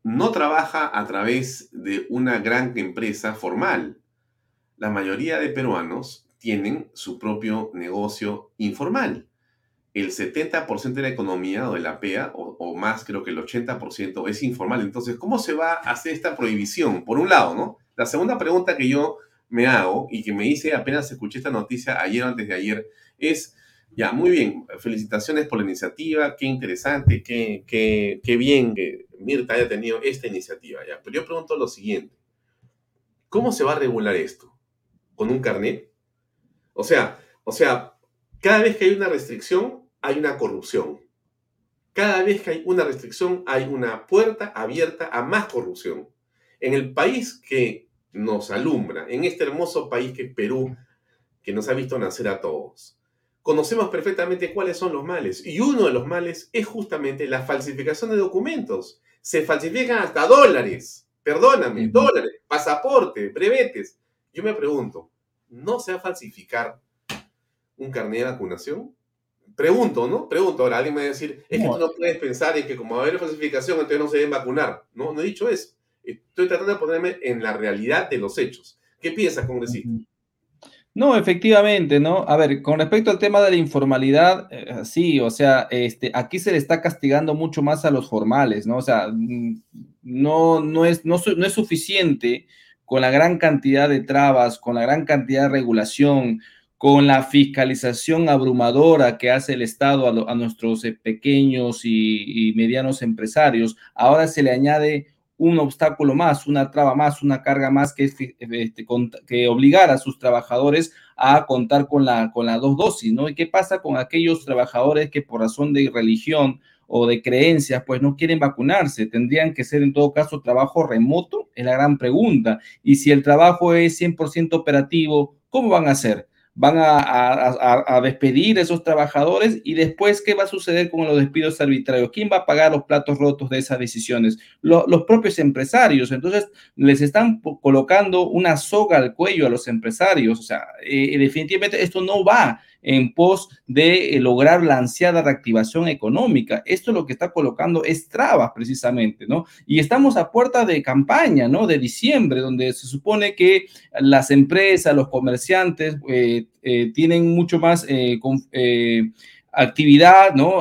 no trabaja a través de una gran empresa formal. La mayoría de peruanos tienen su propio negocio informal. El 70% de la economía o de la PEA, o, más, creo que el 80% es informal. Entonces, ¿cómo se va a hacer esta prohibición? Por un lado, ¿no? La segunda pregunta que yo me hago y que me hice apenas escuché esta noticia ayer o antes de ayer es, ya, muy bien, felicitaciones por la iniciativa, qué interesante, qué, qué, qué bien que Mirta haya tenido esta iniciativa, ya. Pero yo pregunto lo siguiente, ¿cómo se va a regular esto? ¿Con un carnet? O sea, o sea, cada vez que hay una restricción, hay una corrupción. Cada vez que hay una restricción, hay una puerta abierta a más corrupción. En el país que nos alumbra, en este hermoso país que es Perú, que nos ha visto nacer a todos, conocemos perfectamente cuáles son los males. Y uno de los males es justamente la falsificación de documentos. Se falsifican hasta dólares. Perdóname, dólares, pasaporte, brevetes. Yo me pregunto, ¿no se va a falsificar un carnet de vacunación? Pregunto, ¿no? Pregunto. Ahora alguien me va a decir, es que tú no puedes pensar en que como va a haber falsificación, entonces no se deben vacunar. No, no he dicho eso. Estoy tratando de ponerme en la realidad de los hechos. ¿Qué piensas, congresista? No, efectivamente, ¿no? A ver, con respecto al tema de la informalidad, eh, sí, o sea, este, aquí se le está castigando mucho más a los formales, ¿no? O sea, mm, no, no, es, no, no es suficiente con la gran cantidad de trabas, con la gran cantidad de regulación, con la fiscalización abrumadora que hace el Estado a, nuestros eh, pequeños y, medianos empresarios, ahora se le añade un obstáculo más, una traba más, una carga más que, este, que obligar a sus trabajadores a contar con la, con la dos dosis, ¿no? ¿Y qué pasa con aquellos trabajadores que por razón de religión o de creencias, pues no quieren vacunarse? Tendrían que ser en todo caso trabajo remoto, es la gran pregunta. Y si el trabajo es 100% operativo, ¿cómo van a hacer? Van a, despedir a esos trabajadores y después, ¿qué va a suceder con los despidos arbitrarios? ¿Quién va a pagar los platos rotos de esas decisiones? los propios empresarios. Entonces, les están colocando una soga al cuello a los empresarios. O sea, eh, definitivamente esto no va en pos de eh, lograr la ansiada reactivación económica. Esto lo que está colocando es trabas precisamente, ¿no? Y estamos a puerta de campaña, ¿no? De diciembre, donde se supone que las empresas, los comerciantes eh, eh, tienen mucho más actividad, ¿no?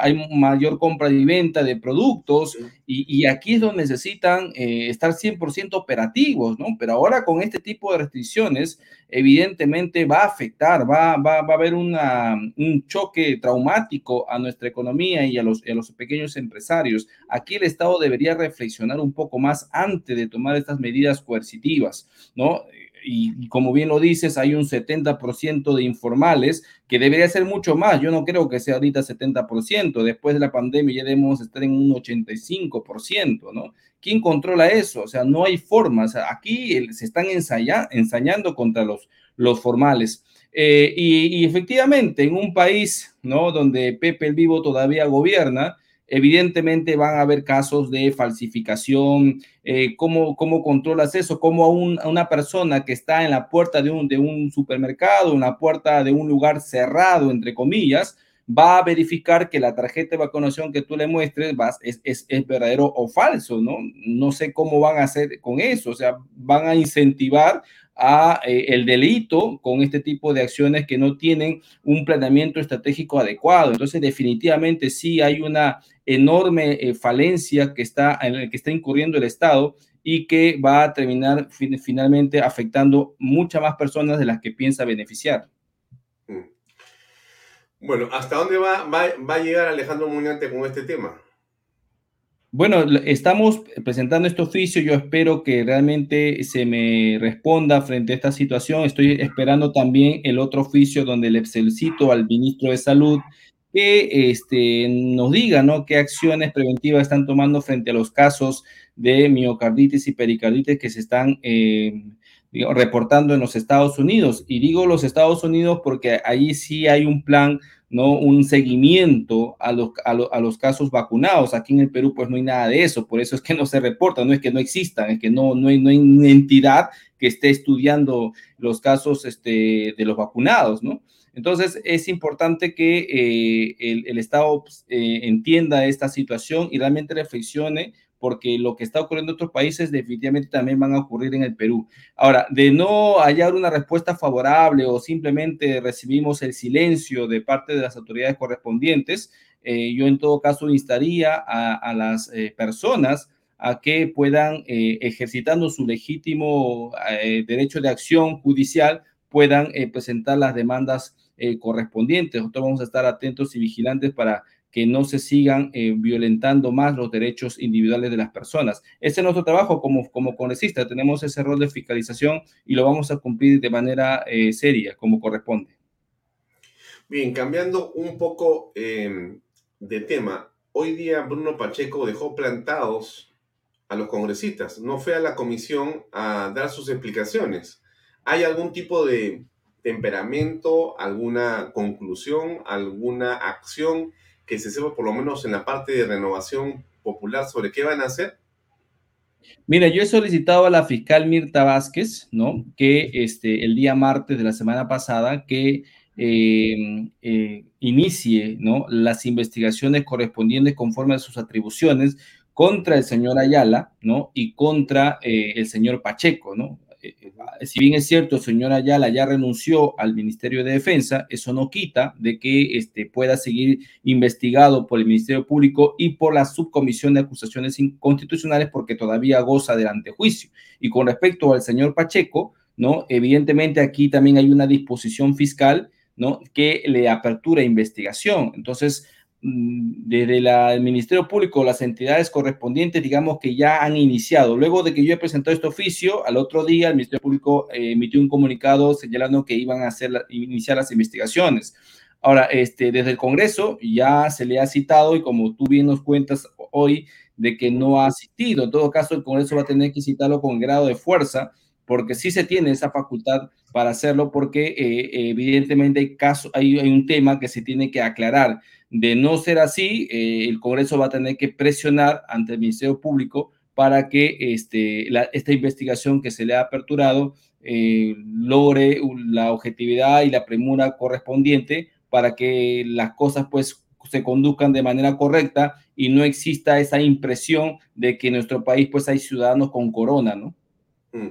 Hay mayor compra y venta de productos y, aquí es donde necesitan eh, estar 100% operativos, ¿no? Pero ahora con este tipo de restricciones, evidentemente va a afectar, va, va, va a haber una, un choque traumático a nuestra economía y a los, a los pequeños empresarios. Aquí el Estado debería reflexionar un poco más antes de tomar estas medidas coercitivas, ¿no? Y, como bien lo dices, hay un 70% de informales, que debería ser mucho más. Yo no creo que sea ahorita 70%. Después de la pandemia ya debemos estar en un 85%, ¿no? ¿Quién controla eso? O sea, no hay forma. aquí se están ensayando contra los, los formales. Eh, y, y, efectivamente, en un país, ¿no? Donde Pepe el Vivo todavía gobierna, evidentemente van a haber casos de falsificación. Eh, ¿cómo, ¿cómo, controlas eso? ¿Cómo a, una persona que está en la puerta de un, de un supermercado, en la puerta de un lugar cerrado, entre comillas, va a verificar que la tarjeta de vacunación que tú le muestres es, es, es, verdadero o falso, ¿no? No sé cómo van a hacer con eso, o sea, van a incentivar a eh, el delito con este tipo de acciones que no tienen un planeamiento estratégico adecuado. Entonces, definitivamente sí hay una enorme eh, falencia que está, en que está incurriendo el Estado y que va a terminar finalmente afectando muchas más personas de las que piensa beneficiar. Mm. Bueno, ¿hasta dónde va, va, va a llegar Alejandro Muñante con este tema? Bueno, estamos presentando este oficio. Yo espero que realmente se me responda frente a esta situación. Estoy esperando también el otro oficio donde le solicito al ministro de Salud que este, nos diga ¿no? qué acciones preventivas están tomando frente a los casos de miocarditis y pericarditis que se están eh, reportando en los Estados Unidos. Y digo los Estados Unidos porque ahí sí hay un plan ¿no? un seguimiento a los, a, los casos vacunados. Aquí en el Perú pues no hay nada de eso, por eso es que no se reporta, no es que no existan, es que no, no, hay, no hay una entidad que esté estudiando los casos este, de los vacunados, ¿no? Entonces, es importante que eh, el, Estado pues, eh, entienda esta situación y realmente reflexione porque lo que está ocurriendo en otros países definitivamente también van a ocurrir en el Perú. Ahora, de no hallar una respuesta favorable o simplemente recibimos el silencio de parte de las autoridades correspondientes, eh, yo en todo caso instaría a, las personas a que puedan, ejercitando su legítimo derecho de acción judicial, puedan presentar las demandas eh, correspondientes. Nosotros vamos a estar atentos y vigilantes para que no se sigan eh, violentando más los derechos individuales de las personas. Ese es nuestro trabajo como, como congresista. Tenemos ese rol de fiscalización y lo vamos a cumplir de manera eh, seria, como corresponde. Bien, cambiando un poco em, de tema. Hoy día Bruno Pacheco dejó plantados a los congresistas. No fue a la comisión a dar sus explicaciones. ¿Hay algún tipo de temperamento, alguna conclusión, alguna acción que se sepa por lo menos en la parte de renovación popular sobre qué van a hacer? Mira, yo he solicitado a la fiscal Mirta Vázquez, ¿no? Que este, el día martes de la semana pasada, que eh, eh, inicie, ¿no? Las investigaciones correspondientes conforme a sus atribuciones contra el señor Ayala, ¿no? Y contra eh, el señor Pacheco, ¿no? Eh, si bien es cierto, señora Ayala ya renunció al Ministerio de Defensa, eso no quita de que este, pueda seguir investigado por el Ministerio Público y por la Subcomisión de Acusaciones Constitucionales porque todavía goza del antejuicio. Y con respecto al señor Pacheco, ¿no? Evidentemente aquí también hay una disposición fiscal, ¿no? Que le apertura investigación. Entonces, Mm, desde el Ministerio Público, las entidades correspondientes, digamos que ya han iniciado. Luego de que yo he presentado este oficio, al otro día el Ministerio Público eh, emitió un comunicado señalando que iban a hacer iniciar las investigaciones. Ahora, este, desde el Congreso ya se le ha citado y como tú bien nos cuentas hoy de que no ha asistido, en todo caso el Congreso va a tener que citarlo con grado de fuerza porque sí se tiene esa facultad para hacerlo porque eh, evidentemente hay un tema que se tiene que aclarar de no ser así, eh, el Congreso va a tener que presionar ante el Ministerio Público para que este, esta investigación que se le ha aperturado eh, logre la objetividad y la premura correspondiente para que las cosas pues se conduzcan de manera correcta y no exista esa impresión de que en nuestro país pues hay ciudadanos con corona, ¿no? Mm.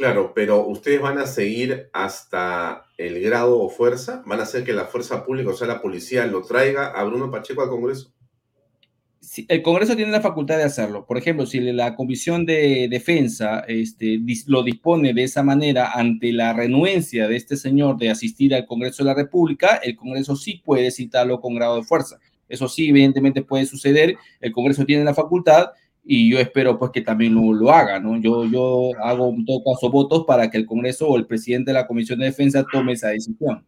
Claro, pero ustedes van a seguir hasta el grado o fuerza, van a hacer que la fuerza pública, o sea, la policía, lo traiga a Bruno Pacheco al Congreso. El Congreso tiene la facultad de hacerlo. Por ejemplo, si la Comisión de Defensa este, lo dispone de esa manera ante la renuencia de este señor de asistir al Congreso de la República, el Congreso sí puede citarlo con grado de fuerza. Eso sí, evidentemente puede suceder. El Congreso tiene la facultad y yo espero pues que también lo, haga, ¿no? Yo, yo hago en todo caso votos para que el Congreso o el presidente de la Comisión de Defensa tome esa decisión.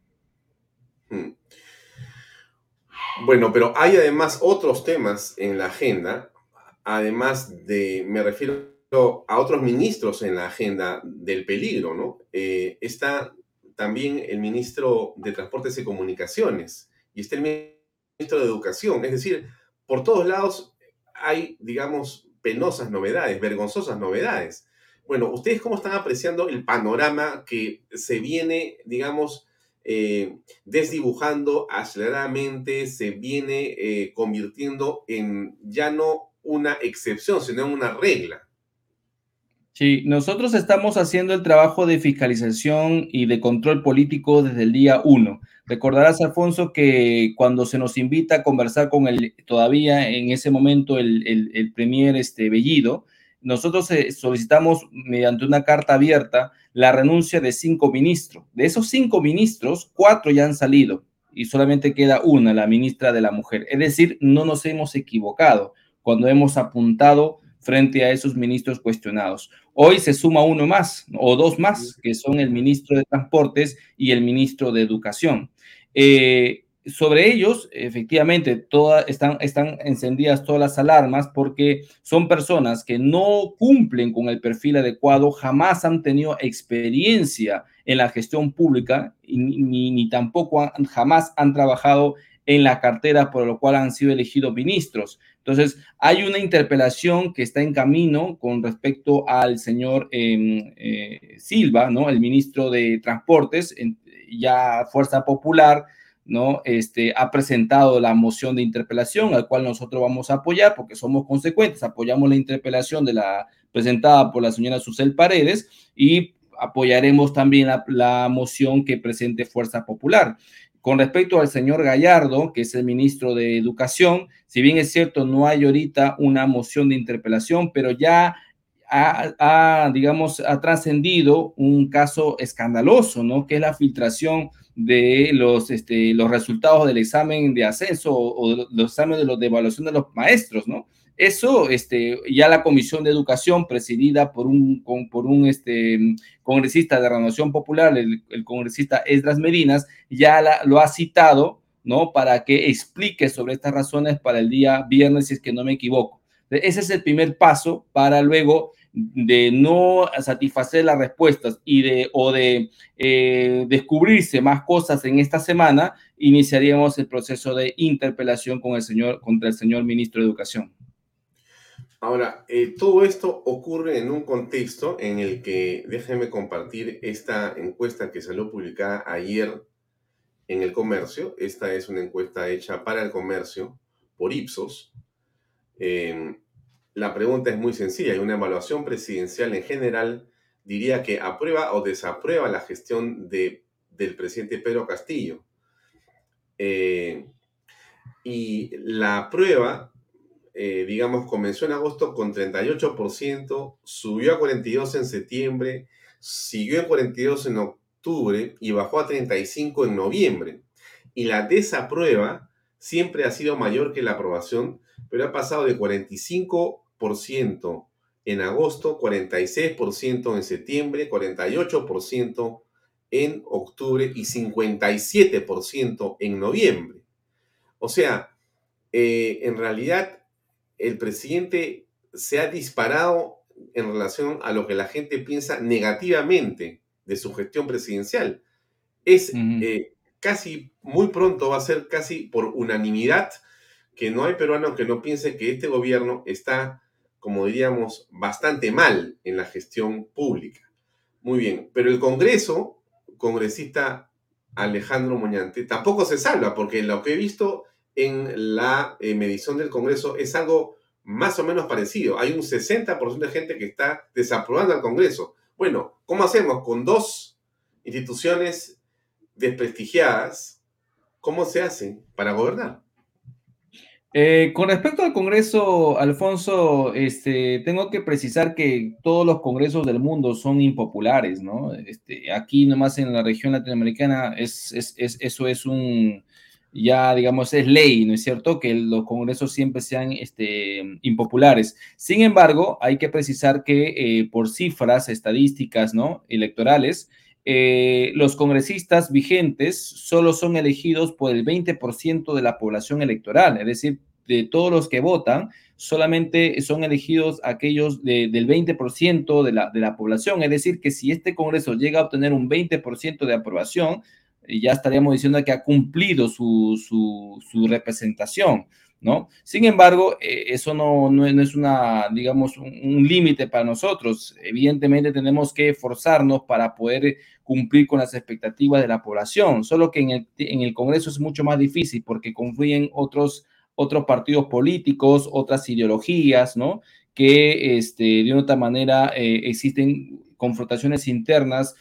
Hmm. Bueno, pero hay además otros temas en la agenda, además de, me refiero a otros ministros en la agenda del peligro, ¿no? Eh, está también el ministro de Transportes y Comunicaciones y está el ministro de Educación, es decir, por todos lados hay, digamos, penosas novedades, vergonzosas novedades. Bueno, ¿ustedes cómo están apreciando el panorama que se viene, digamos, eh, desdibujando aceleradamente, se viene eh, convirtiendo en ya no una excepción, sino en una regla? Sí, nosotros estamos haciendo el trabajo de fiscalización y de control político desde el día uno. Recordarás, Alfonso, que cuando se nos invita a conversar con el, todavía en ese momento, el, el, premier este, Bellido, nosotros eh, solicitamos mediante una carta abierta la renuncia de cinco ministros. De esos cinco ministros, cuatro ya han salido y solamente queda una, la ministra de la Mujer. Es decir, no nos hemos equivocado cuando hemos apuntado frente a esos ministros cuestionados. Hoy se suma uno más o dos más, que son el ministro de Transportes y el ministro de Educación. Eh, sobre ellos, efectivamente, todas están, están encendidas todas las alarmas porque son personas que no cumplen con el perfil adecuado, jamás han tenido experiencia en la gestión pública ni, ni tampoco jamás han trabajado en la cartera por lo cual han sido elegidos ministros. Entonces, hay una interpelación que está en camino con respecto al señor em, eh, Silva, ¿no? El ministro de Transportes, ya Fuerza Popular, ¿no? Este, ha presentado la moción de interpelación, al cual nosotros vamos a apoyar porque somos consecuentes, apoyamos la interpelación de la presentada por la señora Susel Paredes y apoyaremos también la, moción que presente Fuerza Popular. Con respecto al señor Gallardo, que es el ministro de Educación, si bien es cierto, no hay ahorita una moción de interpelación, pero ya ha, digamos, ha trascendido un caso escandaloso, ¿no? Que es la filtración de los, este, los resultados del examen de ascenso o, los exámenes de, los, de evaluación de los maestros, ¿no? Eso, este, ya la Comisión de Educación, presidida por un, por un este, congresista de Renovación Popular, el, congresista Esdras Medinas, ya lo ha citado, ¿no? Para que explique sobre estas razones para el día viernes, si es que no me equivoco. Ese es el primer paso para luego de no satisfacer las respuestas y de o de eh, descubrirse más cosas en esta semana, iniciaríamos el proceso de interpelación con el señor contra el señor ministro de Educación. Ahora, eh, todo esto ocurre en un contexto en el que, déjenme compartir esta encuesta que salió publicada ayer en el comercio. Esta es una encuesta hecha para el comercio por Ipsos. Em, la pregunta es muy sencilla y una evaluación presidencial en general diría que aprueba o desaprueba la gestión de, del presidente Pedro Castillo. Eh, y la prueba eh, digamos, comenzó en agosto con 38%, subió a 42% en septiembre, siguió en 42% en octubre y bajó a 35% en noviembre. Y la desaprueba siempre ha sido mayor que la aprobación, pero ha pasado de 45% en agosto, 46% en septiembre, 48% en octubre y 57% en noviembre. O sea, eh, en realidad el presidente se ha disparado en relación a lo que la gente piensa negativamente de su gestión presidencial. Es eh, casi, muy pronto va a ser casi por unanimidad que no hay peruano que no piense que este gobierno está, como diríamos, bastante mal en la gestión pública. Muy bien, pero el Congreso, congresista Alejandro Moñante, tampoco se salva, porque lo que he visto en la eh, medición del Congreso es algo más o menos parecido. Hay un 60% de gente que está desaprobando al Congreso. Bueno, ¿cómo hacemos con dos instituciones desprestigiadas? ¿Cómo se hace para gobernar? Eh, con respecto al Congreso, Alfonso, este, tengo que precisar que todos los congresos del mundo son impopulares, ¿no? Este, aquí nomás en la región latinoamericana es, eso es un, ya, digamos, es ley, ¿no es cierto?, que los congresos siempre sean este, impopulares. Sin embargo, hay que precisar que eh, por cifras estadísticas, ¿no?, electorales, eh, los congresistas vigentes solo son elegidos por el 20% de la población electoral, es decir, de todos los que votan, solamente son elegidos aquellos del 20% de la, de la población. Es decir, que si este Congreso llega a obtener un 20% de aprobación, ya estaríamos diciendo que ha cumplido su, su, representación, ¿no? Sin embargo, eh, eso no, no, es una, digamos, un, límite para nosotros. Evidentemente tenemos que esforzarnos para poder cumplir con las expectativas de la población, solo que en el, en el Congreso es mucho más difícil porque confluyen otros, otros partidos políticos, otras ideologías, ¿no? Que este, de otra manera eh, existen confrontaciones internas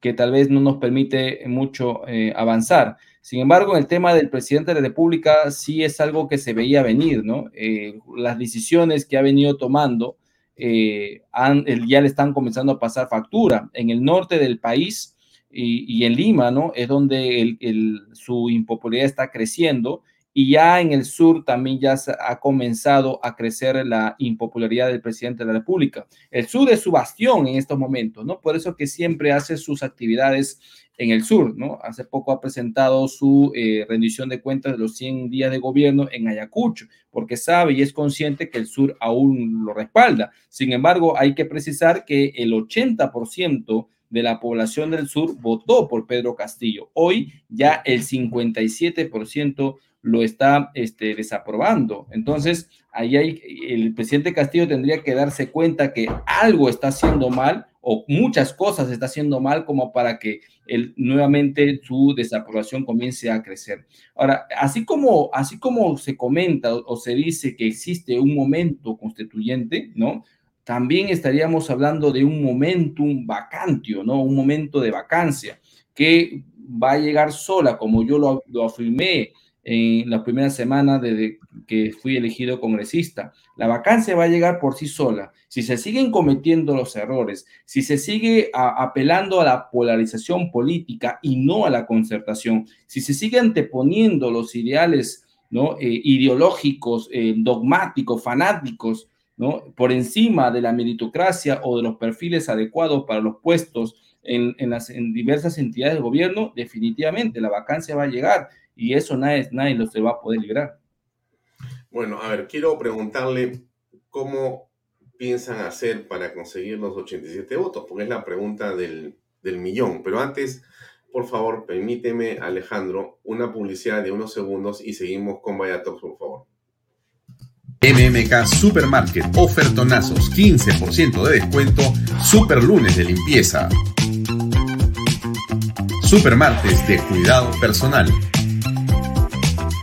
que tal vez no nos permite mucho eh, avanzar. Sin embargo, el tema del presidente de la República sí es algo que se veía venir, ¿no? Eh, las decisiones que ha venido tomando eh, ya le están comenzando a pasar factura. En el norte del país y, en Lima, ¿no? Es donde su impopularidad está creciendo y ya en el sur también ya ha comenzado a crecer la impopularidad del presidente de la República. El sur es su bastión en estos momentos, ¿no? Por eso que siempre hace sus actividades en el sur, ¿no? Hace poco ha presentado su eh, rendición de cuentas de los 100 días de gobierno en Ayacucho, porque sabe y es consciente que el sur aún lo respalda. Sin embargo, hay que precisar que el 80% de la población del sur votó por Pedro Castillo. Hoy ya el 57% lo está este, desaprobando. Entonces, ahí hay, el presidente Castillo tendría que darse cuenta que algo está haciendo mal o muchas cosas está haciendo mal como para que nuevamente su desaprobación comience a crecer. Ahora, así como, así como se comenta o, se dice que existe un momento constituyente, ¿no? También estaríamos hablando de un momentum vacantio, ¿no? Un momento de vacancia que va a llegar sola, como yo lo, lo afirmé en la primera semana desde que fui elegido congresista. La vacancia va a llegar por sí sola. Si se siguen cometiendo los errores, si se sigue apelando a la polarización política y no a la concertación, si se sigue anteponiendo los ideales ¿no? Eh, ideológicos, eh, dogmáticos, fanáticos, ¿no? por encima de la meritocracia o de los perfiles adecuados para los puestos en, las, en diversas entidades del gobierno, definitivamente la vacancia va a llegar y eso nadie, nadie lo se va a poder librar. Bueno, a ver, quiero preguntarle cómo piensan hacer para conseguir los 87 votos, porque es la pregunta del, del millón. Pero antes, por favor, permíteme, Alejandro, una publicidad de unos segundos y seguimos con Vaya por favor. MMK Supermarket, ofertonazos, 15% de descuento, super lunes de limpieza. Supermartes de cuidado personal.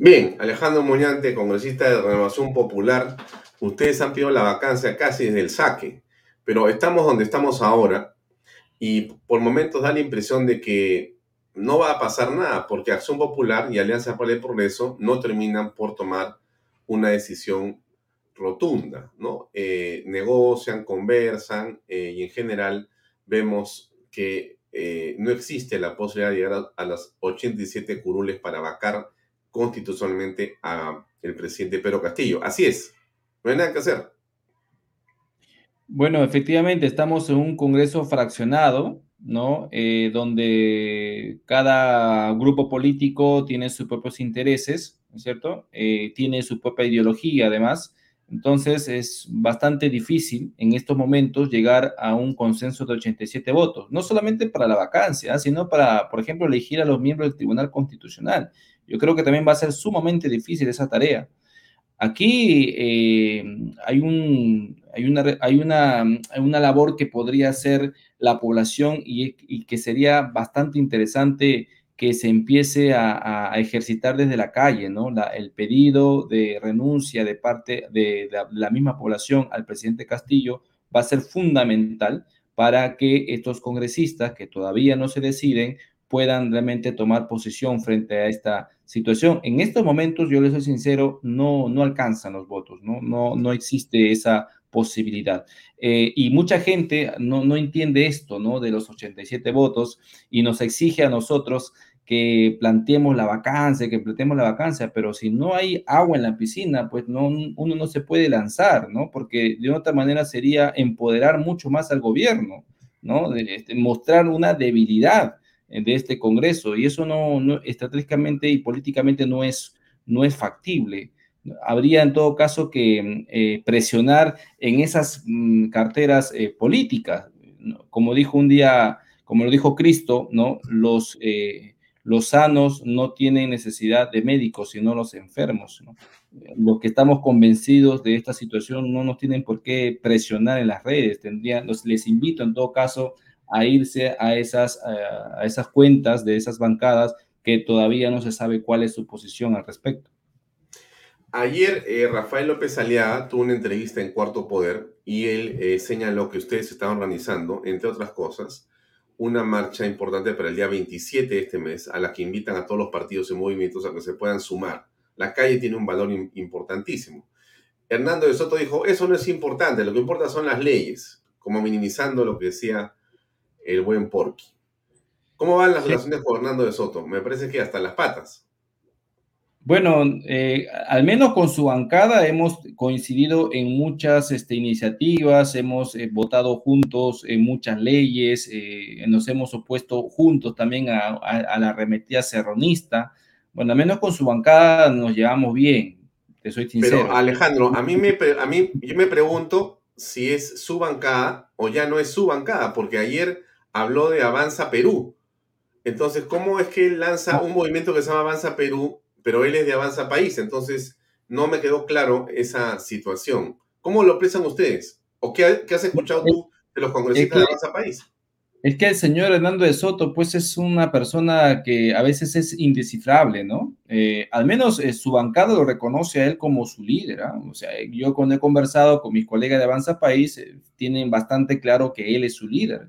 Bien, Alejandro Muñante, congresista de Renovación Popular, ustedes han pedido la vacancia casi desde el saque, pero estamos donde estamos ahora y por momentos da la impresión de que no va a pasar nada porque Acción Popular y Alianza para el Progreso no terminan por tomar una decisión rotunda, ¿no? Eh, negocian, conversan eh, y en general vemos que eh, no existe la posibilidad de llegar a, a las 87 curules para vacar constitucionalmente a el presidente Pedro Castillo. Así es, no hay nada que hacer. Bueno, efectivamente, estamos en un Congreso fraccionado, ¿no? Eh, donde cada grupo político tiene sus propios intereses, ¿no es cierto? Eh, tiene su propia ideología, además. Entonces, es bastante difícil en estos momentos llegar a un consenso de 87 votos, no solamente para la vacancia, sino para, por ejemplo, elegir a los miembros del Tribunal Constitucional. Yo creo que también va a ser sumamente difícil esa tarea. Aquí eh, hay, un, hay, una, hay, una, una, labor que podría hacer la población y, que sería bastante interesante que se empiece a, ejercitar desde la calle, ¿no? el pedido de renuncia de parte de la misma población al presidente Castillo va a ser fundamental para que estos congresistas que todavía no se deciden puedan realmente tomar posición frente a esta situación. En estos momentos, yo les soy sincero, no, no alcanzan los votos, no, no, no existe esa posibilidad. Eh, y mucha gente no, no entiende esto, ¿no? De los 87 votos y nos exige a nosotros que planteemos la vacancia, que planteemos la vacancia, pero si no hay agua en la piscina, pues no, uno no se puede lanzar, ¿no? Porque de otra manera sería empoderar mucho más al gobierno, ¿no? De, este, mostrar una debilidad de este Congreso y eso no, estratégicamente y políticamente no es, no es factible. Habría en todo caso que eh, presionar en esas mm, carteras eh, políticas. Como dijo un día, como lo dijo Cristo, ¿no? Los, eh, los sanos no tienen necesidad de médicos, sino los enfermos. Los que estamos convencidos de esta situación no nos tienen por qué presionar en las redes. Tendrían, les invito en todo caso irse a esas, a esas cuentas de esas bancadas que todavía no se sabe cuál es su posición al respecto. Ayer eh, Rafael López Aliaga tuvo una entrevista en Cuarto Poder y él eh, señaló que ustedes estaban organizando, entre otras cosas, una marcha importante para el día 27 de este mes, a la que invitan a todos los partidos y movimientos a que se puedan sumar. La calle tiene un valor importantísimo. Hernando de Soto dijo, eso no es importante, lo que importa son las leyes, como minimizando lo que decía el buen Porky. ¿Cómo van las relaciones con Hernando de Soto? Me parece que hasta las patas. Bueno, eh, al menos con su bancada hemos coincidido en muchas este, iniciativas, hemos eh, votado juntos en muchas leyes, eh, nos hemos opuesto juntos también a, la arremetida serronista. Bueno, al menos con su bancada nos llevamos bien, te soy sincero. Pero Alejandro, a mí, me, a mí yo me pregunto si es su bancada o ya no es su bancada, porque ayer habló de Avanza Perú. Entonces, ¿cómo es que él lanza un movimiento que se llama Avanza Perú pero él es de Avanza País, entonces no me quedó claro esa situación. ¿Cómo lo expresan ustedes? ¿O qué, has escuchado tú de los congresistas de Avanza País? Es que el señor Hernando de Soto, pues es una persona que a veces es indescifrable, ¿no? Eh, al menos eh, su bancada lo reconoce a él como su líder. ¿ah? O sea, yo cuando he conversado con mis colegas de Avanza País, eh, tienen bastante claro que él es su líder.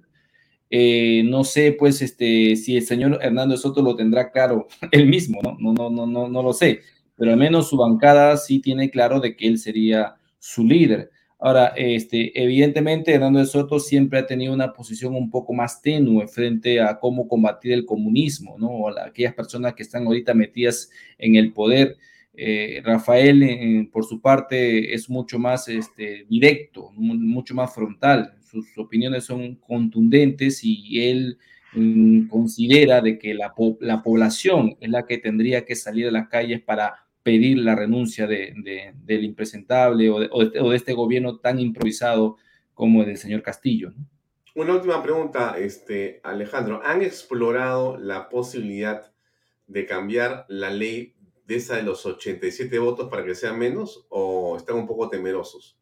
Eh, no sé, pues, este, si el señor Hernando Soto lo tendrá claro él mismo, ¿no? No, no, no, no, no lo sé, pero al menos su bancada sí tiene claro de que él sería su líder. Ahora, este, evidentemente, Hernando de Soto siempre ha tenido una posición un poco más tenue frente a cómo combatir el comunismo, ¿no? O aquellas personas que están ahorita metidas en el poder. Eh, Rafael, por su parte, es mucho más este, directo, mucho más frontal sus opiniones son contundentes y él mm, considera de que la, la, población es la que tendría que salir a las calles para pedir la renuncia de, del impresentable o de, este gobierno tan improvisado como el del señor Castillo. Una última pregunta, este, Alejandro. ¿Han explorado la posibilidad de cambiar la ley de esa de los 87 votos para que sea menos o están un poco temerosos?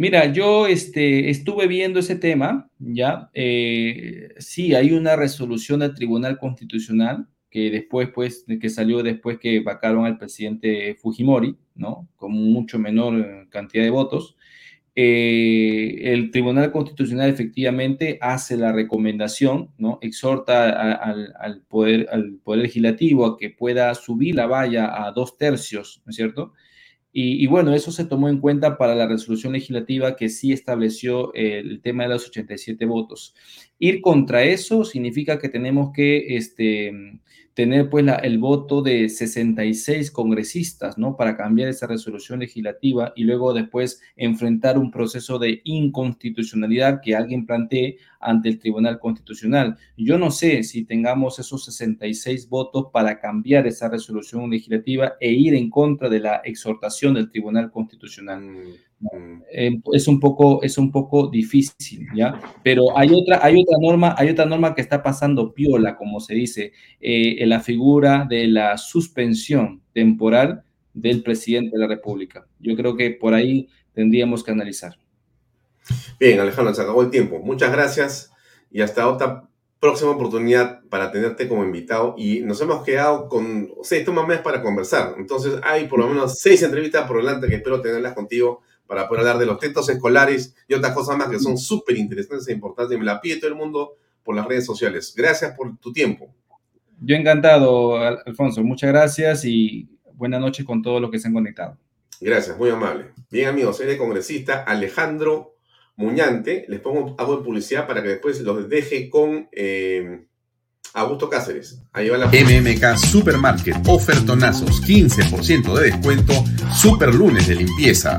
Mira, yo este, estuve viendo ese tema, ¿ya? Eh, sí, hay una resolución del Tribunal Constitucional que después, pues, que salió después que vacaron al presidente Fujimori, ¿no? Con mucho menor cantidad de votos. Eh, el Tribunal Constitucional efectivamente hace la recomendación, ¿no? Exhorta al, poder, al Poder Legislativo a que pueda subir la valla a dos tercios, ¿no es cierto? Y, bueno, eso se tomó en cuenta para la resolución legislativa que sí estableció el tema de los 87 votos. Ir contra eso significa que tenemos que este, tener pues el voto de 66 congresistas, ¿no? Para cambiar esa resolución legislativa y luego después enfrentar un proceso de inconstitucionalidad que alguien plantee ante el Tribunal Constitucional. Yo no sé si tengamos esos 66 votos para cambiar esa resolución legislativa e ir en contra de la exhortación del Tribunal Constitucional. Mm. Eh, es un poco es un poco difícil, ¿ya? Pero hay otra hay otra norma, hay otra norma que está pasando piola, como se dice, eh, en la figura de la suspensión temporal del presidente de la República. Yo creo que por ahí tendríamos que analizar. Bien, Alejandro, se acabó el tiempo. Muchas gracias y hasta otra próxima oportunidad para tenerte como invitado. Y nos hemos quedado con seis tomas más para conversar. Entonces hay por lo menos seis entrevistas por delante que espero tenerlas contigo para poder hablar de los textos escolares y otras cosas más que son súper interesantes e importantes. Y me la pide todo el mundo por las redes sociales. Gracias por tu tiempo. Yo encantado, Alfonso. Muchas gracias y buenas noches con todos los que se han conectado. Gracias, muy amable. Bien, amigos, soy el congresista Alejandro Muñante. Les pongo algo de publicidad para que después los deje con eh, Augusto Cáceres. Ahí va la. MMK Supermarket. Ofertonazos. 15% de descuento. Super lunes de limpieza.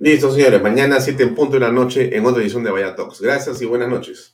Listo, señores. Mañana, 7 en punto de la noche, en otra edición de Vaya Talks. Gracias y buenas noches.